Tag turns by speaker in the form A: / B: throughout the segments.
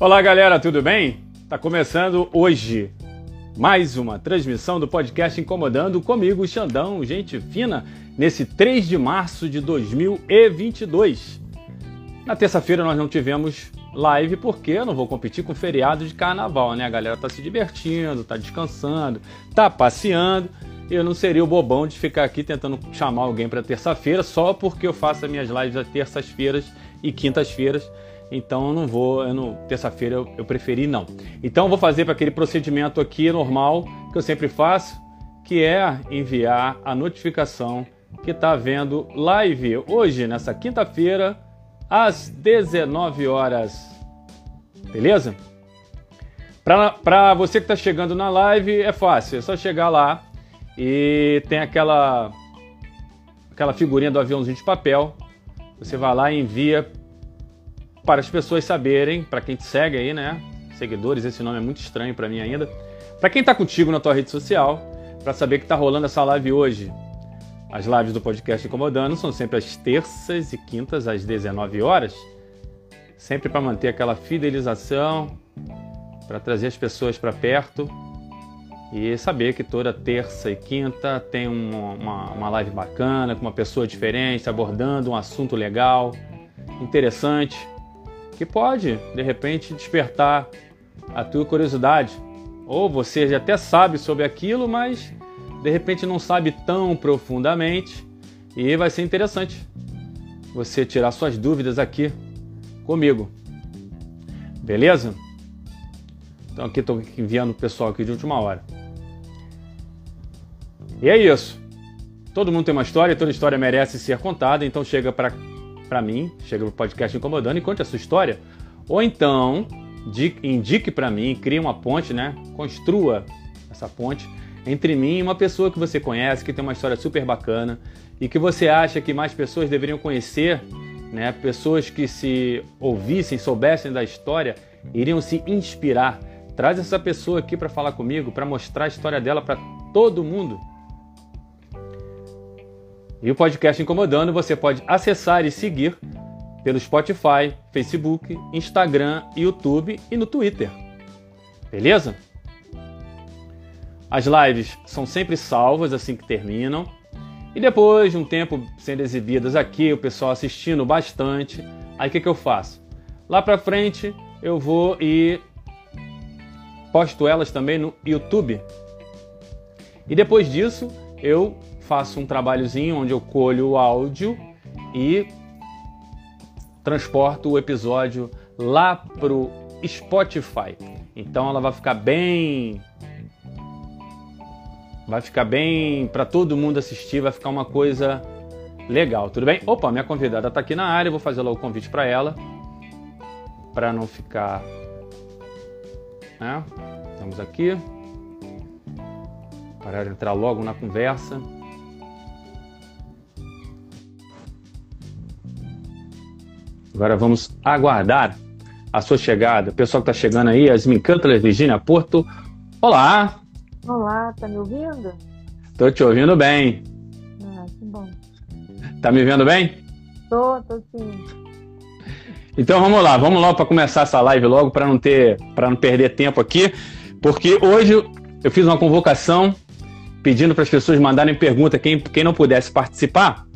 A: Olá, galera, tudo bem? Tá começando hoje mais uma transmissão do podcast Incomodando comigo, Xandão, gente fina, nesse 3 de março de 2022. Na terça-feira nós não tivemos live porque eu não vou competir com feriado de carnaval, né? A galera tá se divertindo, tá descansando, tá passeando. Eu não seria o bobão de ficar aqui tentando chamar alguém para terça-feira só porque eu faço as minhas lives às terças-feiras e quintas-feiras então eu não vou, eu não, terça-feira eu, eu, preferi não. Então eu vou fazer para aquele procedimento aqui normal que eu sempre faço, que é enviar a notificação que está vendo live hoje, nessa quinta-feira, às 19 horas. Beleza? Para você que está chegando na live, é fácil, é só chegar lá e tem aquela aquela figurinha do aviãozinho de papel. Você vai lá e envia para as pessoas saberem, para quem te segue aí, né? Seguidores, esse nome é muito estranho para mim ainda. Para quem está contigo na tua rede social, para saber que está rolando essa live hoje. As lives do podcast Incomodando são sempre às terças e quintas às 19 horas, sempre para manter aquela fidelização, para trazer as pessoas para perto e saber que toda terça e quinta tem uma, uma, uma live bacana, com uma pessoa diferente, abordando um assunto legal, interessante que pode, de repente, despertar a tua curiosidade. Ou você já até sabe sobre aquilo, mas de repente não sabe tão profundamente e vai ser interessante você tirar suas dúvidas aqui comigo. Beleza? Então aqui estou enviando o pessoal aqui de última hora. E é isso. Todo mundo tem uma história, toda história merece ser contada, então chega para para mim, chega no podcast Incomodando e conte a sua história. Ou então, indique para mim, crie uma ponte, né? Construa essa ponte entre mim e uma pessoa que você conhece, que tem uma história super bacana e que você acha que mais pessoas deveriam conhecer, né? Pessoas que se ouvissem, soubessem da história, iriam se inspirar. Traz essa pessoa aqui para falar comigo, para mostrar a história dela para todo mundo. E o podcast Incomodando você pode acessar e seguir pelo Spotify, Facebook, Instagram, YouTube e no Twitter. Beleza? As lives são sempre salvas assim que terminam. E depois de um tempo sendo exibidas aqui, o pessoal assistindo bastante, aí o que, que eu faço? Lá pra frente eu vou e posto elas também no YouTube. E depois disso eu faço um trabalhozinho onde eu colho o áudio e transporto o episódio lá pro Spotify. Então ela vai ficar bem vai ficar bem para todo mundo assistir, vai ficar uma coisa legal, tudo bem? Opa, minha convidada está aqui na área, vou fazer lá o convite para ela para não ficar né? Estamos aqui para entrar logo na conversa. Agora vamos aguardar a sua chegada. O pessoal que está chegando aí, as Cantler, Virginia Porto. Olá!
B: Olá, tá me ouvindo?
A: Tô te ouvindo bem.
B: Ah, que bom.
A: Tá me vendo bem?
B: Tô, tô sim.
A: Então vamos lá, vamos logo para começar essa live logo para não ter, para não perder tempo aqui, porque hoje eu fiz uma convocação pedindo para as pessoas mandarem pergunta quem, quem não pudesse participar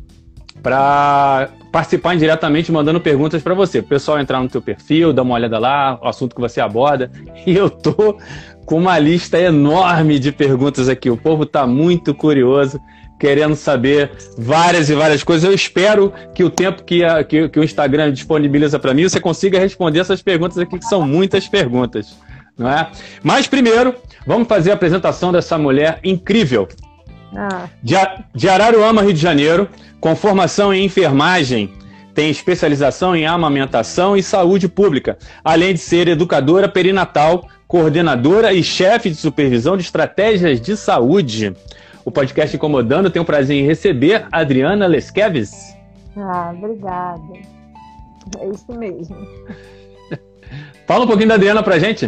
A: para participar indiretamente mandando perguntas para você. O pessoal entrar no teu perfil, dar uma olhada lá, o assunto que você aborda. E eu tô com uma lista enorme de perguntas aqui. O povo está muito curioso, querendo saber várias e várias coisas. Eu espero que o tempo que, a, que, que o Instagram disponibiliza para mim, você consiga responder essas perguntas aqui, que são muitas perguntas. Não é? Mas primeiro, vamos fazer a apresentação dessa mulher incrível. Ah. De, de Araruama, Rio de Janeiro, com formação em enfermagem, tem especialização em amamentação e saúde pública, além de ser educadora perinatal, coordenadora e chefe de supervisão de estratégias de saúde. O podcast Incomodando tem o prazer em receber Adriana Lesqueves.
B: Ah, obrigada. É isso mesmo.
A: Fala um pouquinho da Adriana pra gente.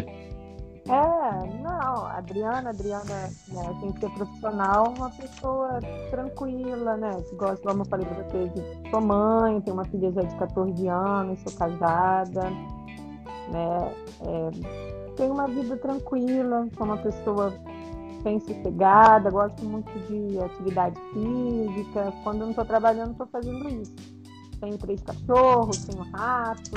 B: É, Adriana, Adriana né, tem que ser profissional, uma pessoa tranquila, né? Que gosta, como eu falei pra você, de sou mãe, tenho uma filha já de 14 anos, sou casada. né? É, tenho uma vida tranquila, sou uma pessoa bem sossegada, gosto muito de atividade física. Quando não estou trabalhando, estou fazendo isso. Tenho três cachorros, tenho rato.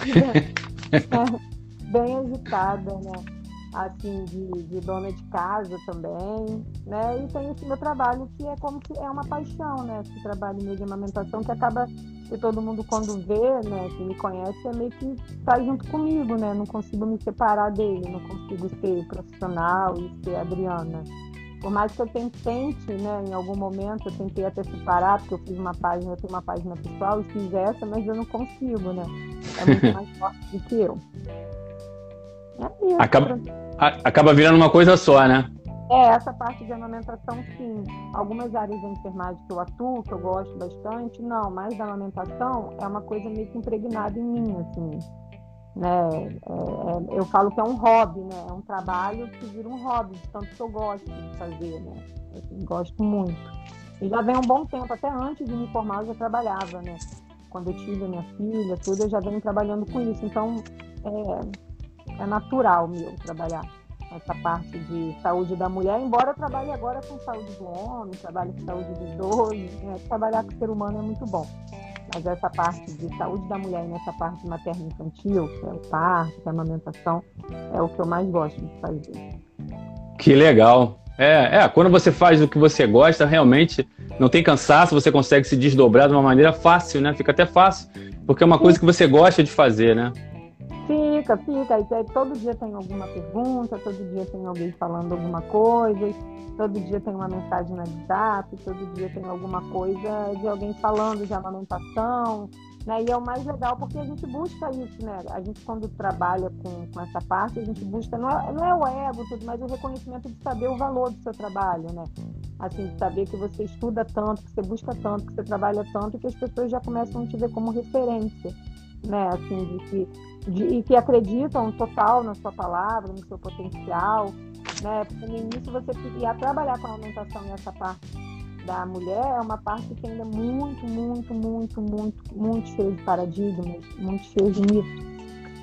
B: bem agitada, né? Assim, de, de, dona de casa também, né? E tem esse meu trabalho que é como se é uma paixão, né? Esse trabalho meio de amamentação que acaba que todo mundo quando vê, né, que me conhece, é meio que tá junto comigo, né? Não consigo me separar dele, não consigo ser profissional e ser Adriana. Por mais que eu tente, né, em algum momento, eu tentei até separar, porque eu fiz uma página, eu tenho uma página pessoal e fiz essa, mas eu não consigo, né? É muito mais forte do que eu.
A: É isso, acaba, acaba virando uma coisa só, né?
B: É, essa parte de amamentação, sim. Algumas áreas da enfermagem que eu atuo, que eu gosto bastante, não, mas da amamentação é uma coisa meio que impregnada em mim, assim. Né? É, é, eu falo que é um hobby, né? É um trabalho que vira um hobby, de tanto que eu gosto de fazer, né? Eu gosto muito. E já vem um bom tempo, até antes de me formar eu já trabalhava, né? Quando eu tive a minha filha, tudo, eu já venho trabalhando com isso. Então, é, é natural meu trabalhar essa parte de saúde da mulher, embora eu trabalhe agora com saúde do homem, trabalhe com saúde do idoso, né? trabalhar com o ser humano é muito bom. Mas essa parte de saúde da mulher e nessa parte materna infantil, que é o parto, que é a amamentação, é o que eu mais gosto de fazer.
A: Que legal. É, é, quando você faz o que você gosta, realmente não tem cansaço, você consegue se desdobrar de uma maneira fácil, né? Fica até fácil, porque é uma coisa que você gosta de fazer, né?
B: Fica, fica. Aí, todo dia tem alguma pergunta, todo dia tem alguém falando alguma coisa, todo dia tem uma mensagem no WhatsApp, todo dia tem alguma coisa de alguém falando de amamentação, né? E é o mais legal porque a gente busca isso, né? A gente quando trabalha com, com essa parte, a gente busca, não é, não é o ego, tudo, mas o reconhecimento de saber o valor do seu trabalho, né? Assim, de saber que você estuda tanto, que você busca tanto, que você trabalha tanto, que as pessoas já começam a te ver como referência né? Assim, de que, de, e que acreditam total na sua palavra, no seu potencial, né? Porque no início você ia trabalhar com a alimentação e essa parte da mulher é uma parte que ainda é muito, muito, muito, muito, muito cheia de paradigmas, muito cheia de mitos.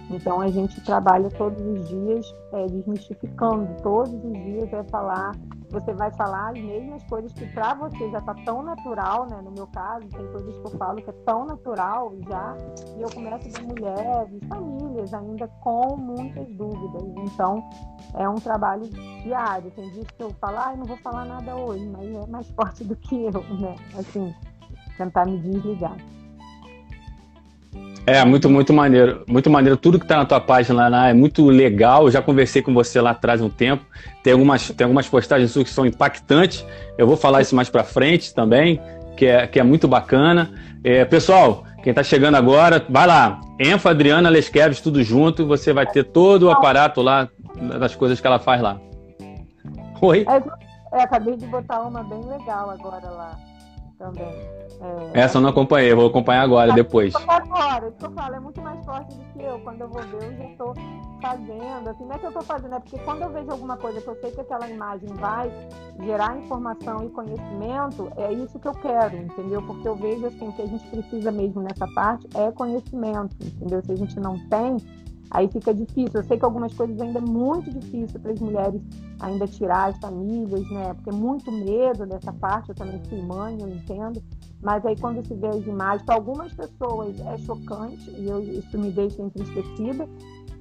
B: Então a gente trabalha todos os dias é, desmistificando, todos os dias é falar você vai falar as mesmas coisas que para você já está tão natural, né? No meu caso, tem coisas que eu falo que é tão natural já, e eu começo de mulheres, famílias ainda com muitas dúvidas. Então, é um trabalho diário. Tem dias que eu falo, ah, não vou falar nada hoje, mas é mais forte do que eu, né? Assim, tentar me desligar.
A: É, muito, muito maneiro. Muito maneiro. Tudo que está na tua página lá é muito legal. Eu já conversei com você lá atrás um tempo. Tem algumas, tem algumas postagens suas que são impactantes. Eu vou falar isso mais para frente também, que é, que é muito bacana. É, pessoal, quem está chegando agora, vai lá. Enfa Adriana Lesqueves, tudo junto. Você vai ter todo o aparato lá das coisas que ela faz lá.
B: Oi? É, acabei de botar uma bem legal agora lá também.
A: É... Essa eu não acompanhei, vou acompanhar agora,
B: tá,
A: depois.
B: Agora, isso que eu falo, é muito mais forte do que eu. Quando eu vou ver, eu já estou fazendo. Assim, não é que eu estou fazendo, é porque quando eu vejo alguma coisa que eu sei que aquela imagem vai gerar informação e conhecimento, é isso que eu quero, entendeu? Porque eu vejo assim, que a gente precisa mesmo nessa parte é conhecimento, entendeu? Se a gente não tem, aí fica difícil. Eu sei que algumas coisas ainda é muito difícil para as mulheres ainda tirar as famílias, né? Porque é muito medo dessa parte, eu também fui mãe, eu entendo. Mas aí quando se vê as imagens, para algumas pessoas é chocante e eu, isso me deixa entristecida,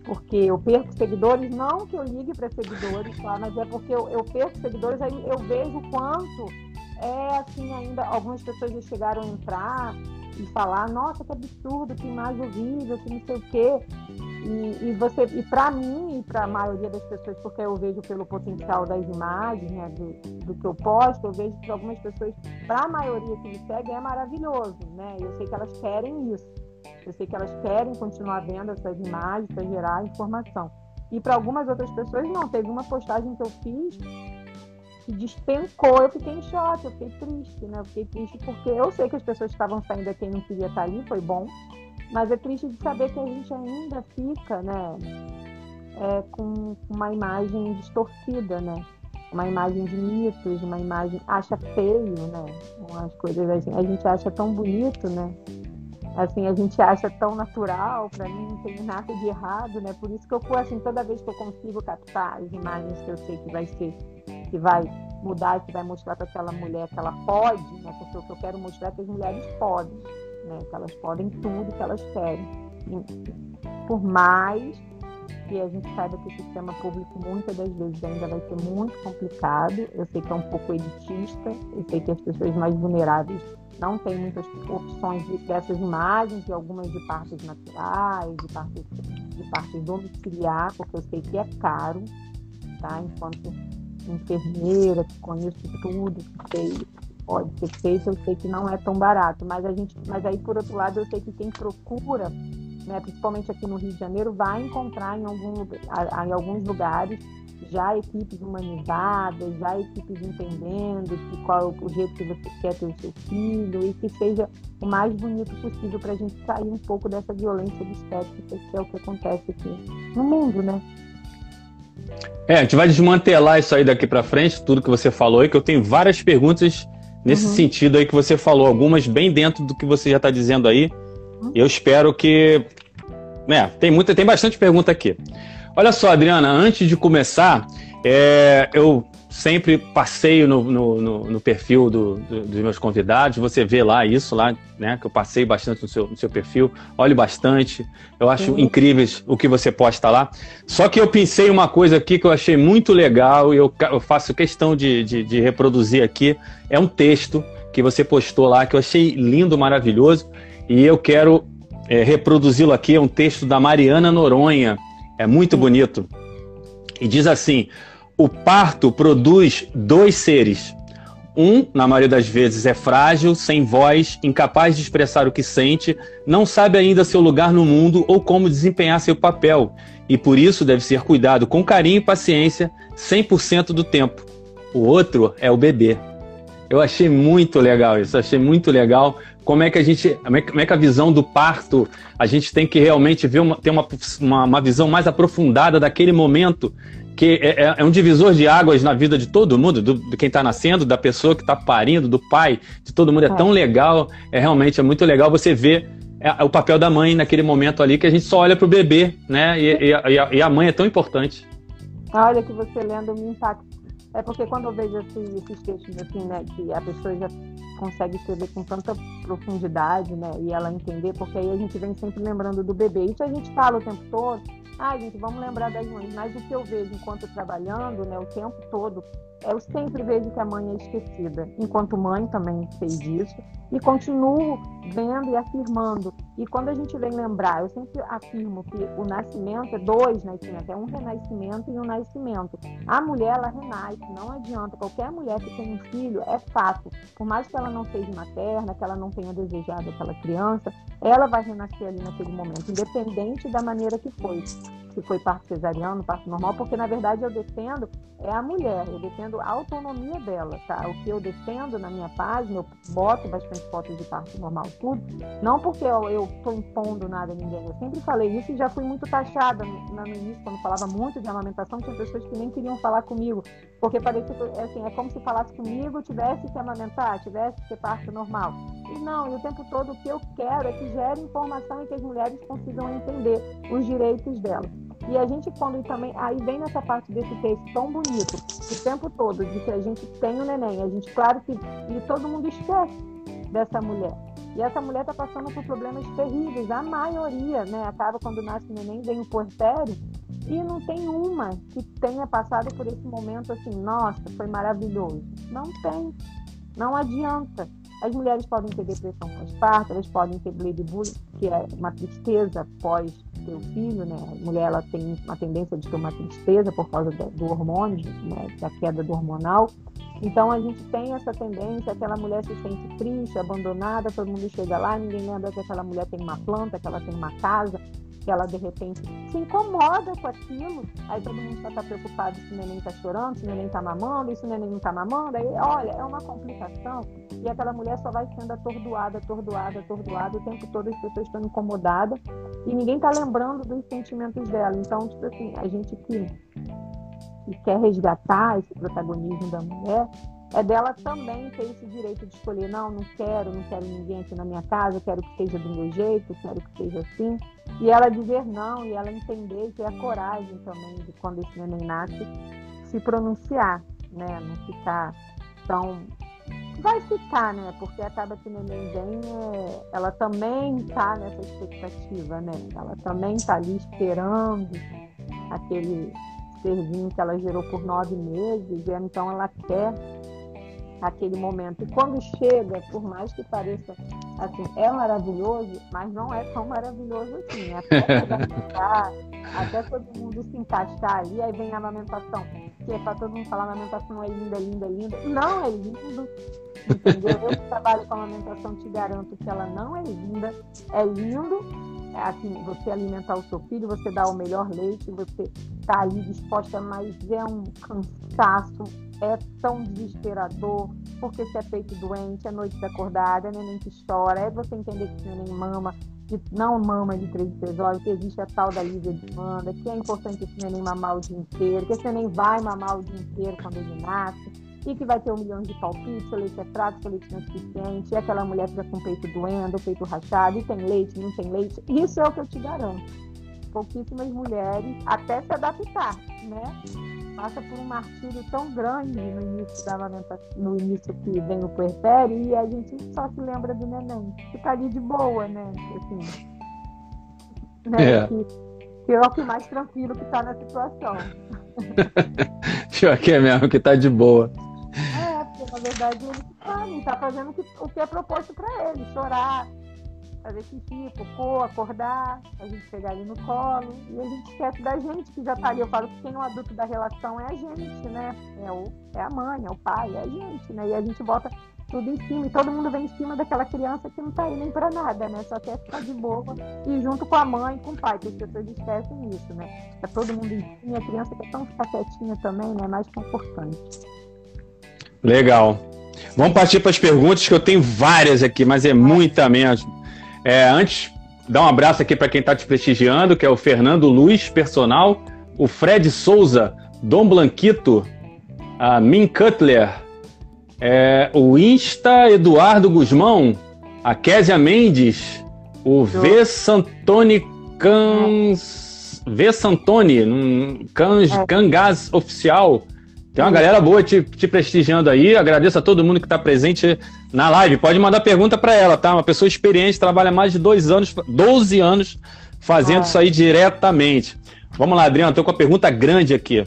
B: porque eu perco seguidores, não que eu ligue para seguidores, tá? mas é porque eu, eu perco seguidores, aí eu vejo quanto é assim ainda, algumas pessoas já chegaram a entrar e falar, nossa, que absurdo, que imagem horrível, que não sei o quê. E, e você, e para mim e para a maioria das pessoas, porque eu vejo pelo potencial das imagens, né, do, do que eu posto, eu vejo que algumas pessoas, para a maioria que me segue, é maravilhoso, né? Eu sei que elas querem isso. Eu sei que elas querem continuar vendo essas imagens para gerar informação. E para algumas outras pessoas, não. Teve uma postagem que eu fiz despencou, eu fiquei em choque, eu fiquei triste, né? Eu fiquei triste porque eu sei que as pessoas estavam saindo aqui não queria estar ali, foi bom. Mas é triste de saber que a gente ainda fica, né, é, com uma imagem distorcida, né? Uma imagem de mitos, uma imagem acha feio, né? As coisas assim, a gente acha tão bonito, né? assim, a gente acha tão natural, para mim não tem nada de errado, né? Por isso que eu assim, toda vez que eu consigo captar as imagens que eu sei que vai ser, que vai mudar, que vai mostrar para aquela mulher que ela pode, né? Porque o que eu quero mostrar é que as mulheres podem, né? Que elas podem tudo que elas querem. E, por mais que a gente saiba que o sistema público muitas das vezes ainda vai ser muito complicado. Eu sei que é um pouco elitista, eu sei que as pessoas mais vulneráveis não têm muitas opções de, dessas imagens, de algumas de partes naturais, de partes, de partes domiciliar, porque eu sei que é caro, tá? Enquanto enfermeira, que conheço tudo, que sei, pode ser feito, eu sei que não é tão barato. Mas a gente, mas aí por outro lado eu sei que quem procura né, principalmente aqui no Rio de Janeiro, vai encontrar em, algum, em alguns lugares já equipes humanizadas, já equipes entendendo que qual o jeito que você quer ter o seu filho e que seja o mais bonito possível para a gente sair um pouco dessa violência obstétrica que é o que acontece aqui no mundo, né?
A: É, a gente vai desmantelar isso aí daqui para frente, tudo que você falou, e que eu tenho várias perguntas nesse uhum. sentido aí que você falou, algumas bem dentro do que você já está dizendo aí. Eu espero que. Né, tem, muita, tem bastante pergunta aqui. Olha só, Adriana, antes de começar, é, eu sempre passeio no, no, no, no perfil do, do, dos meus convidados. Você vê lá isso, lá, né? Que eu passei bastante no seu, no seu perfil. Olhe bastante. Eu acho uhum. incríveis o que você posta lá. Só que eu pensei uma coisa aqui que eu achei muito legal e eu, eu faço questão de, de, de reproduzir aqui. É um texto que você postou lá que eu achei lindo, maravilhoso. E eu quero é, reproduzi-lo aqui. É um texto da Mariana Noronha. É muito bonito. E diz assim: o parto produz dois seres. Um, na maioria das vezes, é frágil, sem voz, incapaz de expressar o que sente, não sabe ainda seu lugar no mundo ou como desempenhar seu papel, e por isso deve ser cuidado com carinho e paciência 100% do tempo. O outro é o bebê. Eu achei muito legal isso, achei muito legal como é que a gente, é como é que a visão do parto, a gente tem que realmente ver uma, ter uma, uma, uma visão mais aprofundada daquele momento que é, é, é, um divisor de águas na vida de todo mundo, do, de quem está nascendo, da pessoa que está parindo, do pai, de todo mundo. É, é, tão legal, é realmente é muito legal você ver é, o papel da mãe naquele momento ali, que a gente só olha para o bebê, né? E, e, a, e, a, mãe é tão importante.
B: Olha que você lendo me impacta. É porque quando eu vejo assim, esses textos assim, né, que a pessoa já consegue escrever com tanta profundidade, né? E ela entender, porque aí a gente vem sempre lembrando do bebê. Isso a gente fala o tempo todo. Ah, gente, vamos lembrar das mães. Mas o que eu vejo enquanto trabalhando, né, o tempo todo, eu sempre vejo que a mãe é esquecida. Enquanto mãe também sei disso. E continuo vendo e afirmando. E quando a gente vem lembrar, eu sempre afirmo que o nascimento é dois nascimentos, é um renascimento e um nascimento. A mulher, ela renasce, não adianta. Qualquer mulher que tem um filho, é fato. Por mais que ela não seja materna, que ela não tenha desejado aquela criança, ela vai renascer ali naquele momento, independente da maneira que foi se foi parto cesariano, parto normal, porque na verdade eu defendo é a mulher, eu defendo a autonomia dela, tá? O que eu defendo na minha página, eu boto bastante fotos de parto normal, tudo, não porque eu estou impondo nada a ninguém, eu sempre falei isso e já fui muito taxada no, no início, quando falava muito de amamentação, tinha pessoas que nem queriam falar comigo, porque parecia que, assim, é como se falasse comigo, tivesse que amamentar, tivesse que ter parto normal. E não, e o tempo todo o que eu quero é que gere informação e que as mulheres consigam entender os direitos delas. E a gente, quando também. Aí vem nessa parte desse texto tão bonito, o tempo todo, de que a gente tem o neném. A gente, claro que. E todo mundo esquece dessa mulher. E essa mulher está passando por problemas terríveis. A maioria, né? Acaba quando nasce o neném, vem o portério. E não tem uma que tenha passado por esse momento assim, nossa, foi maravilhoso. Não tem. Não adianta. As mulheres podem ter depressão pós-parto, elas podem ter bullying, que é uma tristeza pós ter o filho, né? A mulher ela tem uma tendência de ter uma tristeza por causa do hormônio, né? da queda do hormonal. Então a gente tem essa tendência, aquela mulher se sente triste, abandonada, todo mundo chega lá, ninguém lembra que aquela mulher tem uma planta, que ela tem uma casa, que ela de repente se incomoda com aquilo, aí todo mundo já está preocupado se o neném está chorando, se o neném está mamando, se o neném não está mamando, aí olha, é uma complicação e aquela mulher só vai sendo atordoada, atordoada, atordoada, o tempo todo as pessoas estão incomodadas e ninguém está lembrando dos sentimentos dela. Então, tipo assim, a gente que, que quer resgatar esse protagonismo da mulher, é dela também ter esse direito de escolher, não, não quero, não quero ninguém aqui na minha casa, quero que seja do meu jeito, quero que seja assim. E ela dizer não e ela entender que é a coragem também de quando esse neném nasce se pronunciar, né? Não ficar tão. Vai ficar, né? Porque que o neném vem, é... ela também está nessa expectativa, né? Ela também está ali esperando aquele serzinho que ela gerou por nove meses, e então ela quer aquele momento. E quando chega, por mais que pareça assim, é maravilhoso, mas não é tão maravilhoso assim. Até, até todo mundo se encaixar ali, aí vem a amamentação. Que é para todo mundo falar, amamentação é linda, linda, linda. Não, é lindo. Entendeu? Eu que trabalho com amamentação te garanto que ela não é linda, é lindo. Assim, você alimentar o seu filho, você dá o melhor leite, você tá ali disposta, mas é um cansaço, é tão desesperador, porque se é feito doente, é noite acordada, é neném que chora, é você entender que o neném mama, de, não mama de três em três horas, que existe a tal da livre demanda, que é importante esse neném mamar o dia inteiro, que esse neném vai mamar o dia inteiro quando ele nasce, e que vai ter um milhão de palpites, o leite é fraco, o leite não é suficiente, e aquela mulher fica com o peito doendo, o peito rachado, e tem leite, não tem leite. Isso é o que eu te garanto. Pouquíssimas mulheres, até se adaptar, né? passa por um martírio tão grande no início da amamentação, no início que vem o puerpério, e a gente só se lembra do neném. Fica ali de boa, né? Assim, né? É. Que, que é o que mais tranquilo que está na situação.
A: Pior que é mesmo, que está de boa.
B: É, porque na verdade ele está tá fazendo o que, é proposto para ele, chorar, fazer xixi, cocô, acordar, a gente pegar ali no colo. E a gente esquece da gente que já tá ali. Eu falo que quem é o adulto da relação é a gente, né? É, o, é a mãe, é o pai, é a gente, né? E a gente bota tudo em cima. E todo mundo vem em cima daquela criança que não tá aí nem pra nada, né? Só quer ficar de boa. E junto com a mãe e com o pai, que as pessoas esquecem isso, né? É todo mundo em cima. A criança quer tão ficar quietinha também, né? Mais confortante.
A: Legal. Vamos partir para as perguntas, que eu tenho várias aqui, mas é muita mesmo. É, antes, dar um abraço aqui para quem está te prestigiando, que é o Fernando Luiz, personal, o Fred Souza, Dom Blanquito, a Min Cutler, é, o Insta Eduardo Guzmão, a Késia Mendes, o V. Santoni Cans. V. Santoni, Cans, é. Cangás Oficial, tem uma galera boa te, te prestigiando aí. Agradeço a todo mundo que está presente na live. Pode mandar pergunta para ela, tá? Uma pessoa experiente, trabalha mais de dois anos, 12 anos fazendo ah. isso aí diretamente. Vamos lá, Adriano, estou com a pergunta grande aqui.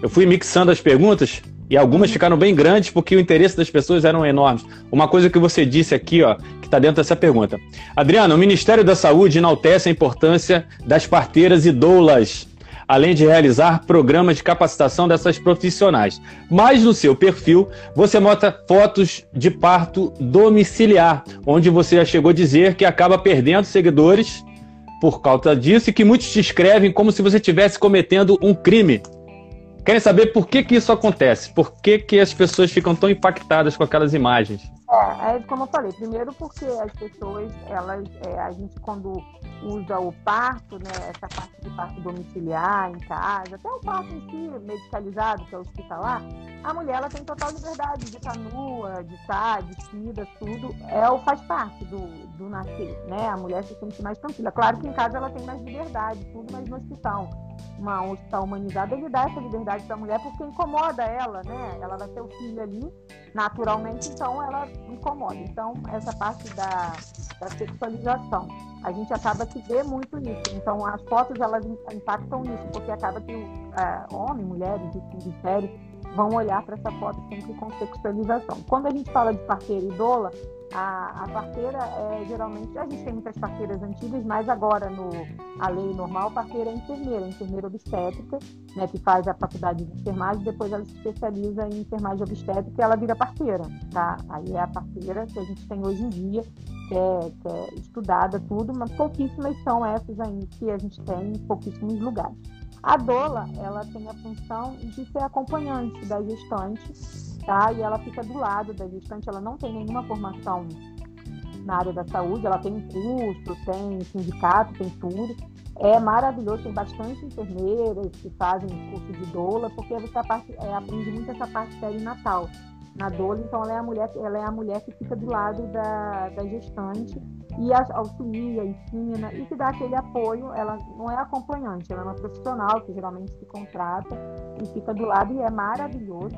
A: Eu fui mixando as perguntas e algumas uhum. ficaram bem grandes porque o interesse das pessoas eram enormes. Uma coisa que você disse aqui, ó, que está dentro dessa pergunta. Adriano, o Ministério da Saúde enaltece a importância das parteiras e doulas além de realizar programas de capacitação dessas profissionais. Mas no seu perfil, você mostra fotos de parto domiciliar, onde você já chegou a dizer que acaba perdendo seguidores por causa disso e que muitos te escrevem como se você estivesse cometendo um crime. Querem saber por que, que isso acontece? Por que, que as pessoas ficam tão impactadas com aquelas imagens?
B: É, é como eu falei, primeiro porque as pessoas, elas, é, a gente quando usa o parto, né, essa parte de parto domiciliar em casa, até o parto em si, medicalizado, que é hospitalar, a mulher ela tem total liberdade de estar nua, de estar vestida, tudo, é faz parte do, do nascer, né? A mulher se sente mais tranquila. Claro que em casa ela tem mais liberdade, tudo, mas no hospital uma, um hospital humanizado, ele dá essa liberdade para a mulher porque incomoda ela, né? Ela vai ter o filho ali, naturalmente, então ela incomoda. Então, essa parte da, da sexualização, a gente acaba que vê muito isso. Então, as fotos, elas impactam nisso, porque acaba que uh, homens, mulheres, de séries, vão olhar para essa foto sempre com sexualização. Quando a gente fala de parteira e a, a parteira é geralmente, a gente tem muitas parteiras antigas, mas agora no a lei normal, parteira é enfermeira, enfermeira obstétrica, né, que faz a faculdade de enfermagem, depois ela se especializa em enfermagem obstétrica e ela vira parteira, tá? Aí é a parteira que a gente tem hoje em dia, que é, que é estudada tudo, mas pouquíssimas são essas aí que a gente tem em pouquíssimos lugares. A doula, ela tem a função de ser acompanhante da gestante tá? E ela fica do lado da gestante, ela não tem nenhuma formação na área da saúde, ela tem curso, tem sindicato, tem tudo. É maravilhoso, tem bastante enfermeiras que fazem curso de doula, porque você é, aprende muito essa parte perinatal, na doula, então ela é a mulher, ela é a mulher que fica do lado da, da gestante e auxilia, ensina e que dá aquele apoio. Ela não é acompanhante, ela é uma profissional que geralmente se contrata e fica do lado e é maravilhoso,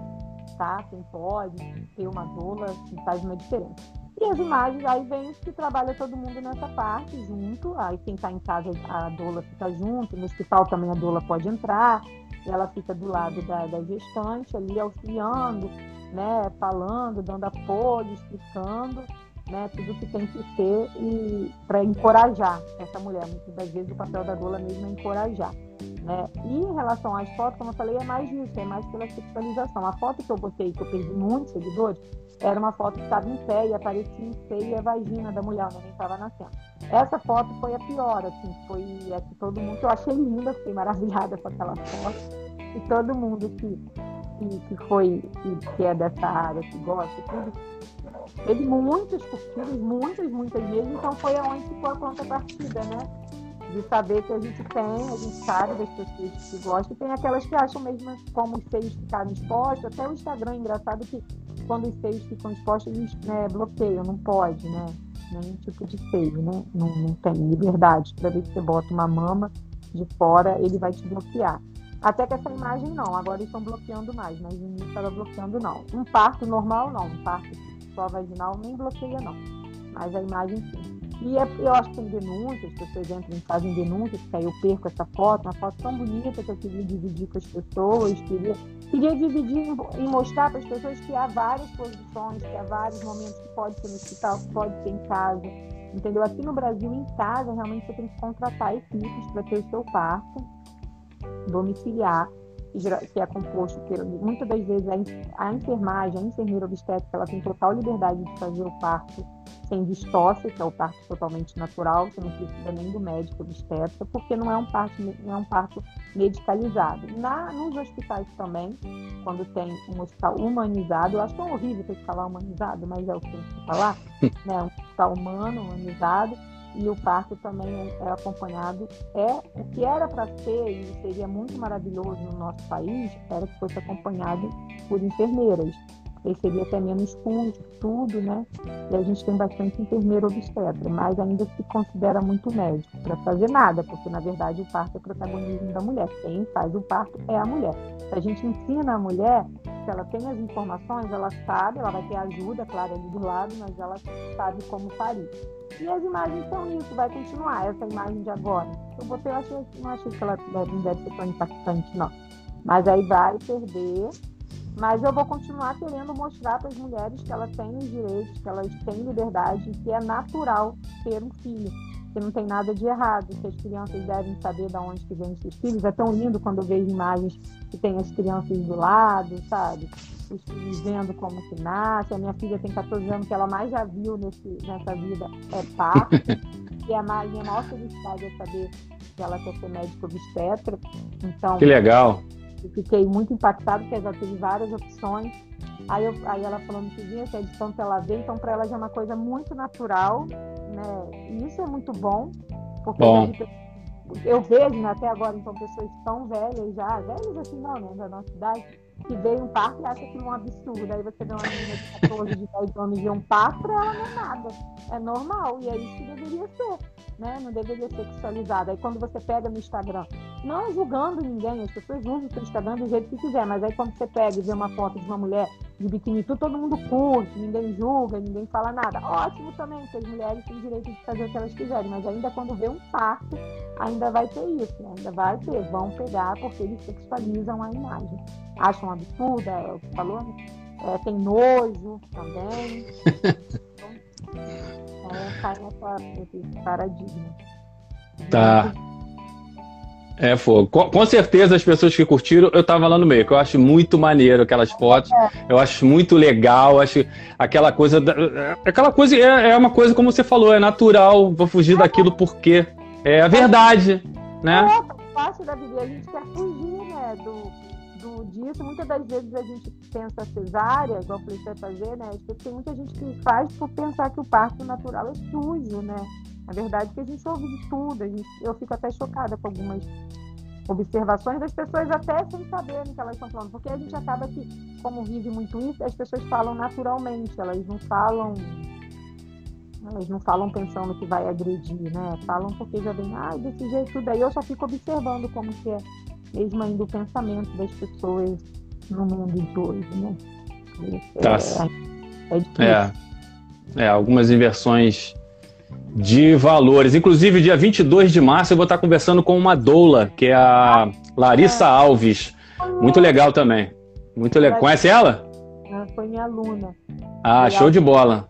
B: tá? Quem pode ter uma doula faz uma diferença. E as imagens, aí vem que trabalha todo mundo nessa parte junto. Aí quem está em casa, a doula fica junto. No hospital também a doula pode entrar. Ela fica do lado da, da gestante ali auxiliando, né, falando, dando apoio, explicando, né, tudo que tem que ser e para encorajar essa mulher. Muitas das vezes o papel da doula mesmo é encorajar. Né? E em relação às fotos, como eu falei, é mais isso, é mais pela sexualização. A foto que eu botei, que eu perdi muitos seguidores, era uma foto que estava em pé e aparecia em pé a vagina da mulher, o neném estava nascendo. Essa foto foi a pior, assim, foi a que todo mundo, eu achei linda, fiquei maravilhada com aquela foto. E todo mundo que, que, que foi, que, é dessa área, que gosta, tudo, teve muitas curtidas, muitas, muitas mesmo, então foi aonde ficou a contrapartida, né? De saber que a gente tem, a gente sabe das pessoas que gostam, e tem aquelas que acham mesmo como os seios ficaram expostos, até o Instagram é engraçado que quando os seios ficam expostos, eles né, bloqueiam, não pode, né? Nenhum tipo de seio, né? Não, não tem liberdade. Toda vez que você bota uma mama de fora, ele vai te bloquear. Até que essa imagem não, agora estão bloqueando mais, mas no início estava bloqueando não. Um parto normal não, um parto só vaginal nem bloqueia não. Mas a imagem sim. E é, eu acho que tem denúncias, as pessoas entram e fazem denúncias, que aí eu perco essa foto, uma foto tão bonita que eu queria dividir com as pessoas, queria, queria dividir e mostrar para as pessoas que há várias posições, que há vários momentos que pode ser no hospital, que pode ser em casa. Entendeu? Aqui no Brasil, em casa, realmente você tem que contratar equipes para ter o seu parto domiciliar que é composto por, muitas das vezes, a enfermagem, a enfermeira obstétrica, ela tem total liberdade de fazer o parto sem distócia, que é o parto totalmente natural, você não precisa nem do médico obstetra, porque não é um parto, não é um parto medicalizado. Na, nos hospitais também, quando tem um hospital humanizado, eu acho tão horrível ter que falar humanizado, mas é o que tem que falar, né? um hospital humano, humanizado, e o parto também é acompanhado. É o que era para ser e seria muito maravilhoso no nosso país era que fosse acompanhado por enfermeiras. Ele seria até menos custo, tudo, né? E a gente tem bastante enfermeiro obstetra, mas ainda se considera muito médico para fazer nada, porque na verdade o parto é protagonismo da mulher. Quem faz o parto é a mulher. Se a gente ensina a mulher, se ela tem as informações, ela sabe, ela vai ter ajuda, claro, ali do lado, mas ela sabe como parir. E as imagens são isso, vai continuar. Essa imagem de agora. Eu botei, eu achei, não achei que ela deve ser tão impactante, não. Mas aí vai perder. Mas eu vou continuar querendo mostrar para as mulheres que elas têm os direitos, que elas têm liberdade, que é natural ter um filho, que não tem nada de errado, que as crianças devem saber de onde que vêm esses filhos. É tão lindo quando eu vejo imagens que tem as crianças do lado, sabe? os filhos vendo como que nasce. A minha filha tem 14 anos, que ela mais já viu nesse, nessa vida é parto. e a minha maior felicidade é saber que ela quer ser médica obstetra. Então,
A: que legal.
B: Eu fiquei muito impactada, porque já teve várias opções. Aí, eu, aí ela que vinha, que é de tanto ela vê, então para ela já é uma coisa muito natural, né? E isso é muito bom, porque bom. eu vejo né, até agora, então, pessoas tão velhas já, velhas assim não, né, da nossa idade, que veio um parto e acha que é um absurdo. Aí você vê uma menina de 14, de 10 anos ver um parto, para ela não é nada. É normal. E é isso que deveria ser. Né? Não deveria ser sexualizado. Aí quando você pega no Instagram, não julgando ninguém, as pessoas usam o seu Instagram do jeito que quiser, mas aí quando você pega e vê uma foto de uma mulher de biquíni, todo mundo curte, ninguém julga, ninguém fala nada. Ótimo também, que as mulheres têm direito de fazer o que elas quiserem, mas ainda quando vê um parto, ainda vai ter isso, né? ainda vai ter, vão pegar porque eles sexualizam a imagem acham absurda, é o que falou, né? é, tem nojo também. então, paradigma.
A: Tá. É, fogo. Com, com, certeza as pessoas que curtiram, eu tava lá no meio, que eu acho muito maneiro aquelas fotos, eu acho muito legal, acho aquela coisa, da, aquela coisa, é, é, uma coisa como você falou, é natural, vou fugir daquilo porque é a verdade, né?
B: É, parte da vida, a gente quer fugir, né, do, disso, muitas das vezes a gente pensa cesárea, igual eu falei fazer, né? Tem muita gente que faz por pensar que o parto natural é sujo, né? Na verdade, que a gente ouve de tudo, a gente, eu fico até chocada com algumas observações das pessoas até sem saberem que elas estão falando, porque a gente acaba que, como vive muito isso, as pessoas falam naturalmente, elas não falam elas não falam pensando que vai agredir, né? Falam porque já vem, ah, desse jeito, daí eu só fico observando como que é mesmo ainda o pensamento das pessoas no mundo de hoje, né?
A: Tá. É, é. É, é, algumas inversões de valores. Inclusive, dia 22 de março, eu vou estar conversando com uma doula, que é a Larissa Alves. Muito legal também. Muito legal. Conhece ela?
B: Ela foi minha aluna.
A: Ah, show de bola.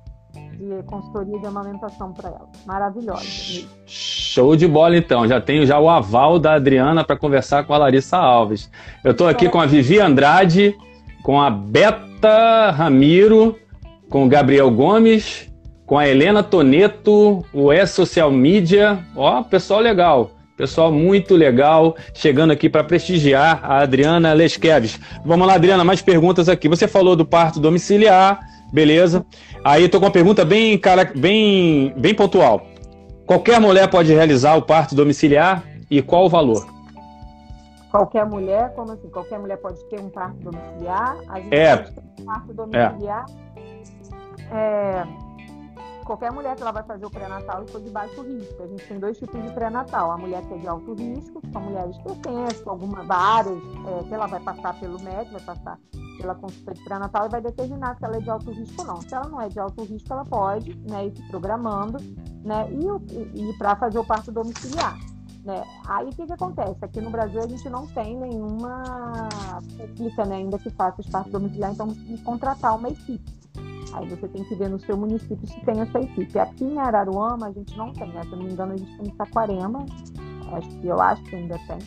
B: De consultoria de amamentação para ela. Maravilhosa.
A: Show de bola, então. Já tenho já o aval da Adriana para conversar com a Larissa Alves. Eu estou aqui com a Vivi Andrade, com a Beta Ramiro, com o Gabriel Gomes com a Helena Toneto, o E-Social Media. Ó, pessoal legal. Pessoal muito legal, chegando aqui para prestigiar a Adriana Lesqueves. Vamos lá, Adriana, mais perguntas aqui. Você falou do parto domiciliar, beleza. Aí estou com uma pergunta bem, cara, bem, bem pontual. Qualquer mulher pode realizar o parto domiciliar e qual o valor?
B: Qualquer mulher, como assim? Qualquer mulher pode ter um parto domiciliar?
A: A gente é. pode ter um parto
B: domiciliar. É. É qualquer mulher que ela vai fazer o pré-natal e for de baixo risco. A gente tem dois tipos de pré-natal. A mulher que é de alto risco, que são mulheres pertences, com algumas várias, é, que ela vai passar pelo médico, vai passar pela consulta de pré-natal e vai determinar se ela é de alto risco ou não. Se ela não é de alto risco, ela pode né, ir se programando né, e, e para fazer o parto domiciliar. Né? Aí o que, que acontece? Aqui no Brasil a gente não tem nenhuma pública né, ainda que faça os partos domiciliares, então tem que contratar uma equipe. Aí você tem que ver no seu município se tem essa equipe. Aqui em Araruama a gente não tem, né? se não me engano a gente tem em Saquarema, acho que eu acho que ainda tem.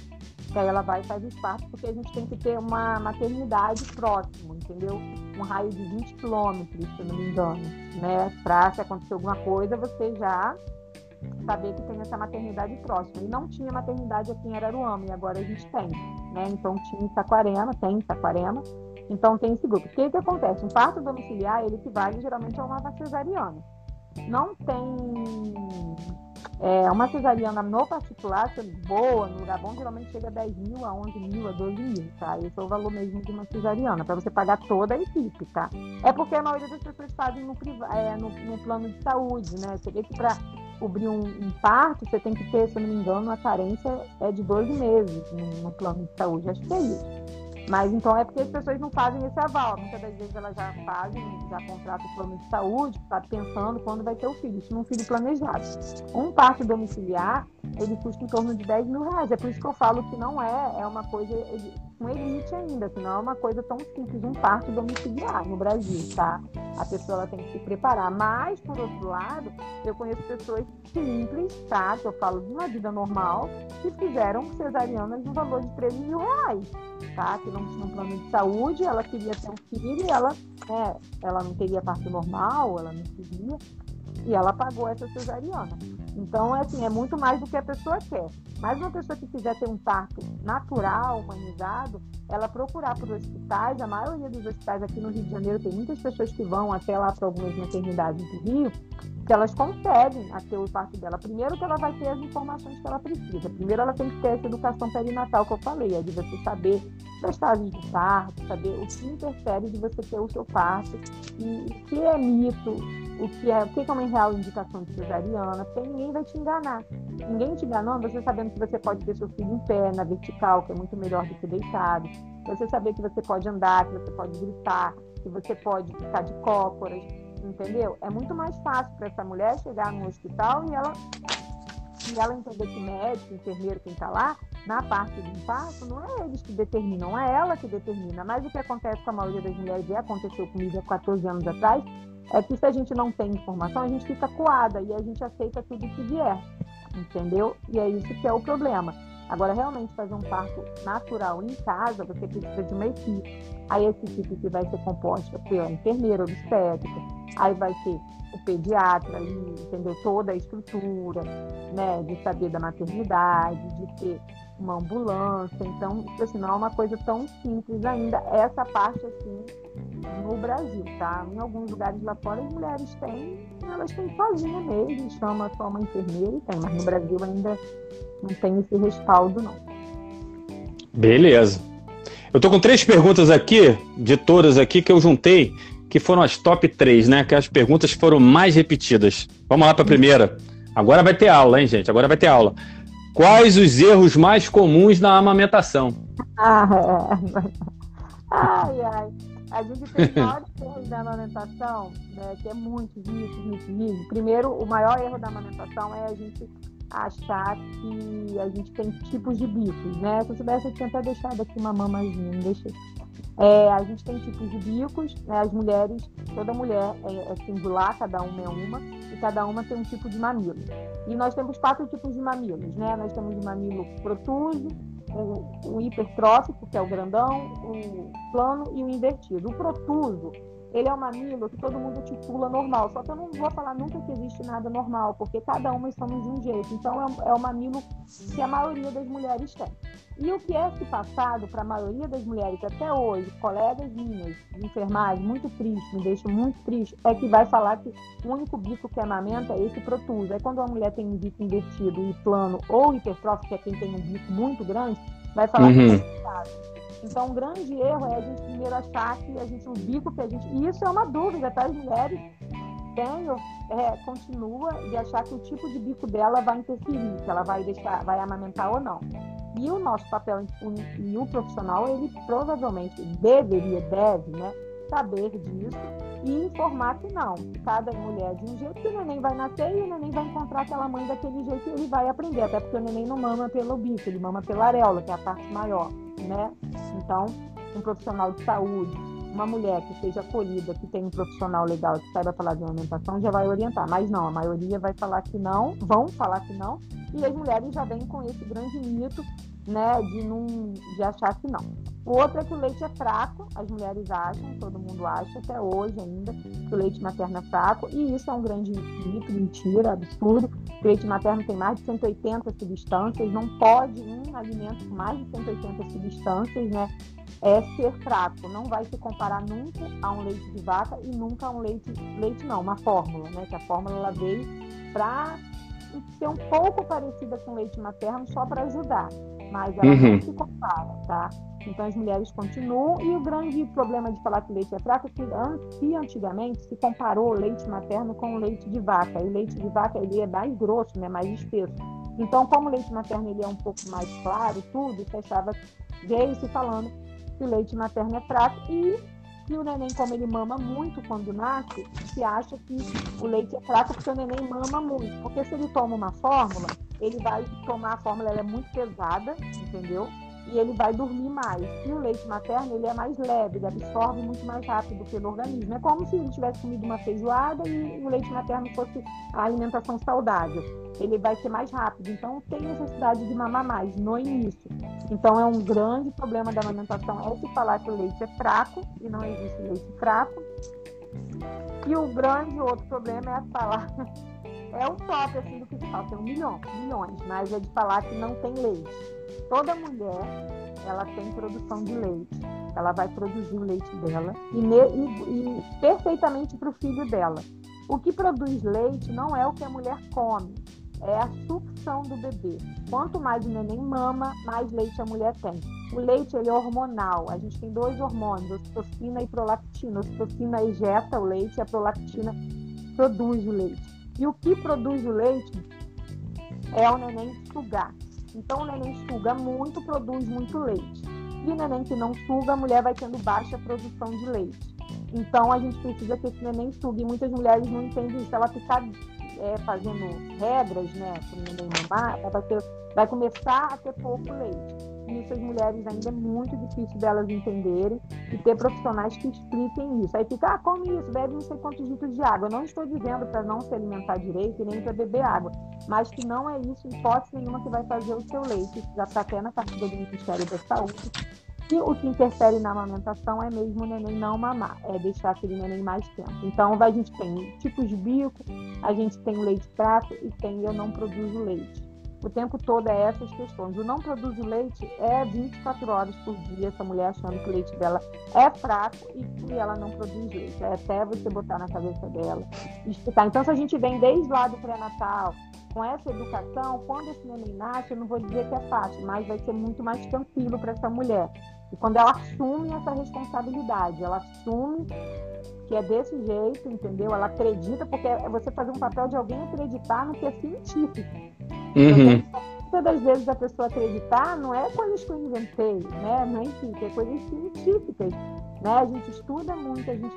B: Que aí ela vai e faz os porque a gente tem que ter uma maternidade próximo, entendeu? Um raio de 20 quilômetros, se eu não me engano, né? Para se acontecer alguma coisa, você já saber que tem essa maternidade próxima. E não tinha maternidade aqui em Araruama, e agora a gente tem. Né? Então tinha em Saquarema, tem em Saquarema, então tem esse grupo. O que, que acontece? Um parto domiciliar, ele equivale geralmente a uma cesariana. Não tem é, uma cesariana no particular, sendo boa, no lugar bom, geralmente chega a 10 mil, a 11 mil, a 12 mil, tá? Esse é o valor mesmo de uma cesariana, para você pagar toda a equipe, tá? É porque a maioria das pessoas fazem no, é, no, no plano de saúde, né? Você vê que para cobrir um, um, parto, você tem que ter, se não me engano, a carência é de 12 meses no, no plano de saúde, acho que é isso. Mas então é porque as pessoas não fazem esse aval. Muitas das vezes elas já fazem, já contratam o plano de saúde, está pensando quando vai ter o filho. Isso num filho planejado. Um parto domiciliar, ele custa em torno de 10 mil reais. É por isso que eu falo que não é, é uma coisa com elite ainda, que não é uma coisa tão simples, um parto domiciliar no Brasil, tá? A pessoa ela tem que se preparar. Mas, por outro lado, eu conheço pessoas simples, tá? Que eu falo de uma vida normal, que fizeram cesarianas no valor de 13 mil reais tá? Que não tinha um plano de saúde, ela queria ter um filho e ela, né, ela não teria parto normal, ela não queria, e ela pagou essa cesariana. Então, é assim, é muito mais do que a pessoa quer. Mas uma pessoa que quiser ter um parto natural, humanizado, ela procurar por hospitais, a maioria dos hospitais aqui no Rio de Janeiro, tem muitas pessoas que vão até lá para algumas maternidades do Rio, que elas conseguem a ter o parto dela. Primeiro que ela vai ter as informações que ela precisa. Primeiro ela tem que ter essa educação perinatal que eu falei, é de você saber das fases de parto, saber o que interfere de você ter o seu parto, e o que é mito, o que é, o que é uma real indicação de cesariana, porque ninguém vai te enganar. Ninguém te enganando, você sabendo que você pode ter seu filho em pé, na vertical, que é muito melhor do que deitado. Você saber que você pode andar, que você pode gritar, que você pode ficar de cócoras entendeu? É muito mais fácil para essa mulher chegar no hospital e ela, e ela entender que médico, enfermeiro, quem está lá, na parte do impacto, não é eles que determinam, é ela que determina. Mas o que acontece com a maioria das mulheres, e aconteceu comigo há 14 anos atrás, é que se a gente não tem informação, a gente fica coada e a gente aceita tudo que vier, entendeu? E é isso que é o problema. Agora, realmente fazer um parto natural em casa, você precisa de uma equipe. Aí essa equipe que vai ser composta pela enfermeira obstétrica, aí vai ter o pediatra ali, entendeu? Toda a estrutura, né? De saber da maternidade, de ter uma ambulância. Então, assim, não é uma coisa tão simples ainda, essa parte assim, no Brasil, tá? Em alguns lugares lá fora as mulheres têm, elas têm sozinha mesmo, chama só uma enfermeira e tem, mas no Brasil ainda não tem esse respaldo, não.
A: Beleza. Eu tô com três perguntas aqui, de todas aqui, que eu juntei, que foram as top 3, né? Que as perguntas foram mais repetidas. Vamos lá para a primeira. Agora vai ter aula, hein, gente? Agora vai ter aula. Quais os erros mais comuns na amamentação?
B: Ah, é. Ai, ai. A gente tem vários erros da amamentação, né, que é muito isso, muito isso. Primeiro, o maior erro da amamentação é a gente achar que a gente tem tipos de bicos, né? Se eu soubesse, eu tinha até deixado aqui uma mamazinha, não deixei. É, a gente tem tipos de bicos, né? as mulheres, toda mulher é, é singular, cada uma é uma, e cada uma tem um tipo de mamilo. E nós temos quatro tipos de mamilos, né? Nós temos o mamilo protuso, o, o hipertrófico, que é o grandão, o plano e o invertido. O protuso, ele é um mamilo que todo mundo titula normal, só que eu não vou falar nunca que existe nada normal, porque cada uma somos de um jeito. Então é, é o mamilo que a maioria das mulheres tem. E o que é se passado para a maioria das mulheres até hoje, colegas minhas de enfermagem, muito triste, me deixa muito triste, é que vai falar que o único bico que amamenta é esse protuso. É quando a mulher tem um bico invertido e plano ou hipertrófico, que é quem tem um bico muito grande, vai falar uhum. que é então, um grande erro é a gente primeiro achar que a gente, o bico que a gente. E isso é uma dúvida, tá? As mulheres têm, é, continua de achar que o tipo de bico dela vai interferir, que ela vai deixar, vai amamentar ou não. E o nosso papel e o profissional, ele provavelmente deveria, deve, né, saber disso e informar que não. Cada mulher de um jeito que o neném vai nascer e o neném vai encontrar aquela mãe daquele jeito e ele vai aprender, até porque o neném não mama pelo bico, ele mama pela areola, que é a parte maior, né? Então, um profissional de saúde, uma mulher que seja acolhida, que tem um profissional legal, que saiba falar de alimentação, já vai orientar. Mas não, a maioria vai falar que não, vão falar que não, e as mulheres já vêm com esse grande mito, né, de, não, de achar que não. O outro é que o leite é fraco, as mulheres acham, todo mundo acha até hoje ainda, que o leite materno é fraco, e isso é um grande mito, mentira, absurdo. O leite materno tem mais de 180 substâncias, não pode um alimento com mais de 180 substâncias, né? É ser fraco, não vai se comparar nunca a um leite de vaca e nunca a um leite, leite não, uma fórmula, né? Que a fórmula ela veio para ser um pouco parecida com leite materno só para ajudar, mas ela uhum. não se compara, tá? Então as mulheres continuam e o grande problema de falar que o leite é fraco é que, que antigamente se comparou o leite materno com o leite de vaca. E o leite de vaca ele é mais grosso, né, mais espesso. Então, como o leite materno ele é um pouco mais claro, tudo, você achava, veio se falando que o leite materno é fraco e que o neném, como ele mama muito quando nasce, se acha que o leite é fraco porque o neném mama muito. Porque se ele toma uma fórmula, ele vai tomar a fórmula, ela é muito pesada, entendeu? E ele vai dormir mais. E o leite materno ele é mais leve, ele absorve muito mais rápido pelo organismo. É como se ele tivesse comido uma feijoada e o leite materno fosse a alimentação saudável. Ele vai ser mais rápido, então tem necessidade de mamar mais no início. Então é um grande problema da alimentação é se falar que o leite é fraco e não existe leite fraco. E o grande outro problema é falar é o top assim do que se fala, tem um milhão, milhões, mas é de falar que não tem leite toda mulher ela tem produção de leite. Ela vai produzir o leite dela e, e, e perfeitamente para o filho dela. O que produz leite não é o que a mulher come, é a sucção do bebê. Quanto mais o neném mama, mais leite a mulher tem. O leite ele é hormonal. A gente tem dois hormônios, ocitocina e prolactina. A ocitocina ejeta o leite e a prolactina produz o leite. E o que produz o leite é o neném sugar. Então, o neném suga muito, produz muito leite. E o neném que não suga, a mulher vai tendo baixa produção de leite. Então, a gente precisa que esse neném sugue. E muitas mulheres não entendem isso. Ela ficar é, fazendo regras, né, para o neném mamar, ela vai, ter, vai começar a ter pouco leite isso as mulheres ainda é muito difícil delas entenderem e ter profissionais que expliquem isso. Aí fica, ah, come isso, bebe não sei quantos litros de água. Eu não estou dizendo para não se alimentar direito e nem para beber água, mas que não é isso, hipótese nenhuma, que vai fazer o seu leite. já está até na cartilha do Ministério da Saúde. E o que interfere na amamentação é mesmo o neném não mamar, é deixar aquele neném mais tempo. Então, a gente tem tipos de bico, a gente tem leite fraco e tem eu não produzo leite o tempo todo é essas questões. O não produz leite é 24 horas por dia, essa mulher achando que o leite dela é fraco e que ela não produz leite. É até você botar na cabeça dela. Então, se a gente vem desde lá do pré-natal, com essa educação, quando esse neném nasce, eu não vou dizer que é fácil, mas vai ser muito mais tranquilo para essa mulher. E quando ela assume essa responsabilidade, ela assume que é desse jeito, entendeu? Ela acredita, porque é você fazer um papel de alguém acreditar no que é científico. Uhum. Então, das vezes a pessoa acreditar não é coisas que eu inventei, né? Não é científico, é coisas científicas. Né? A gente estuda muito, a gente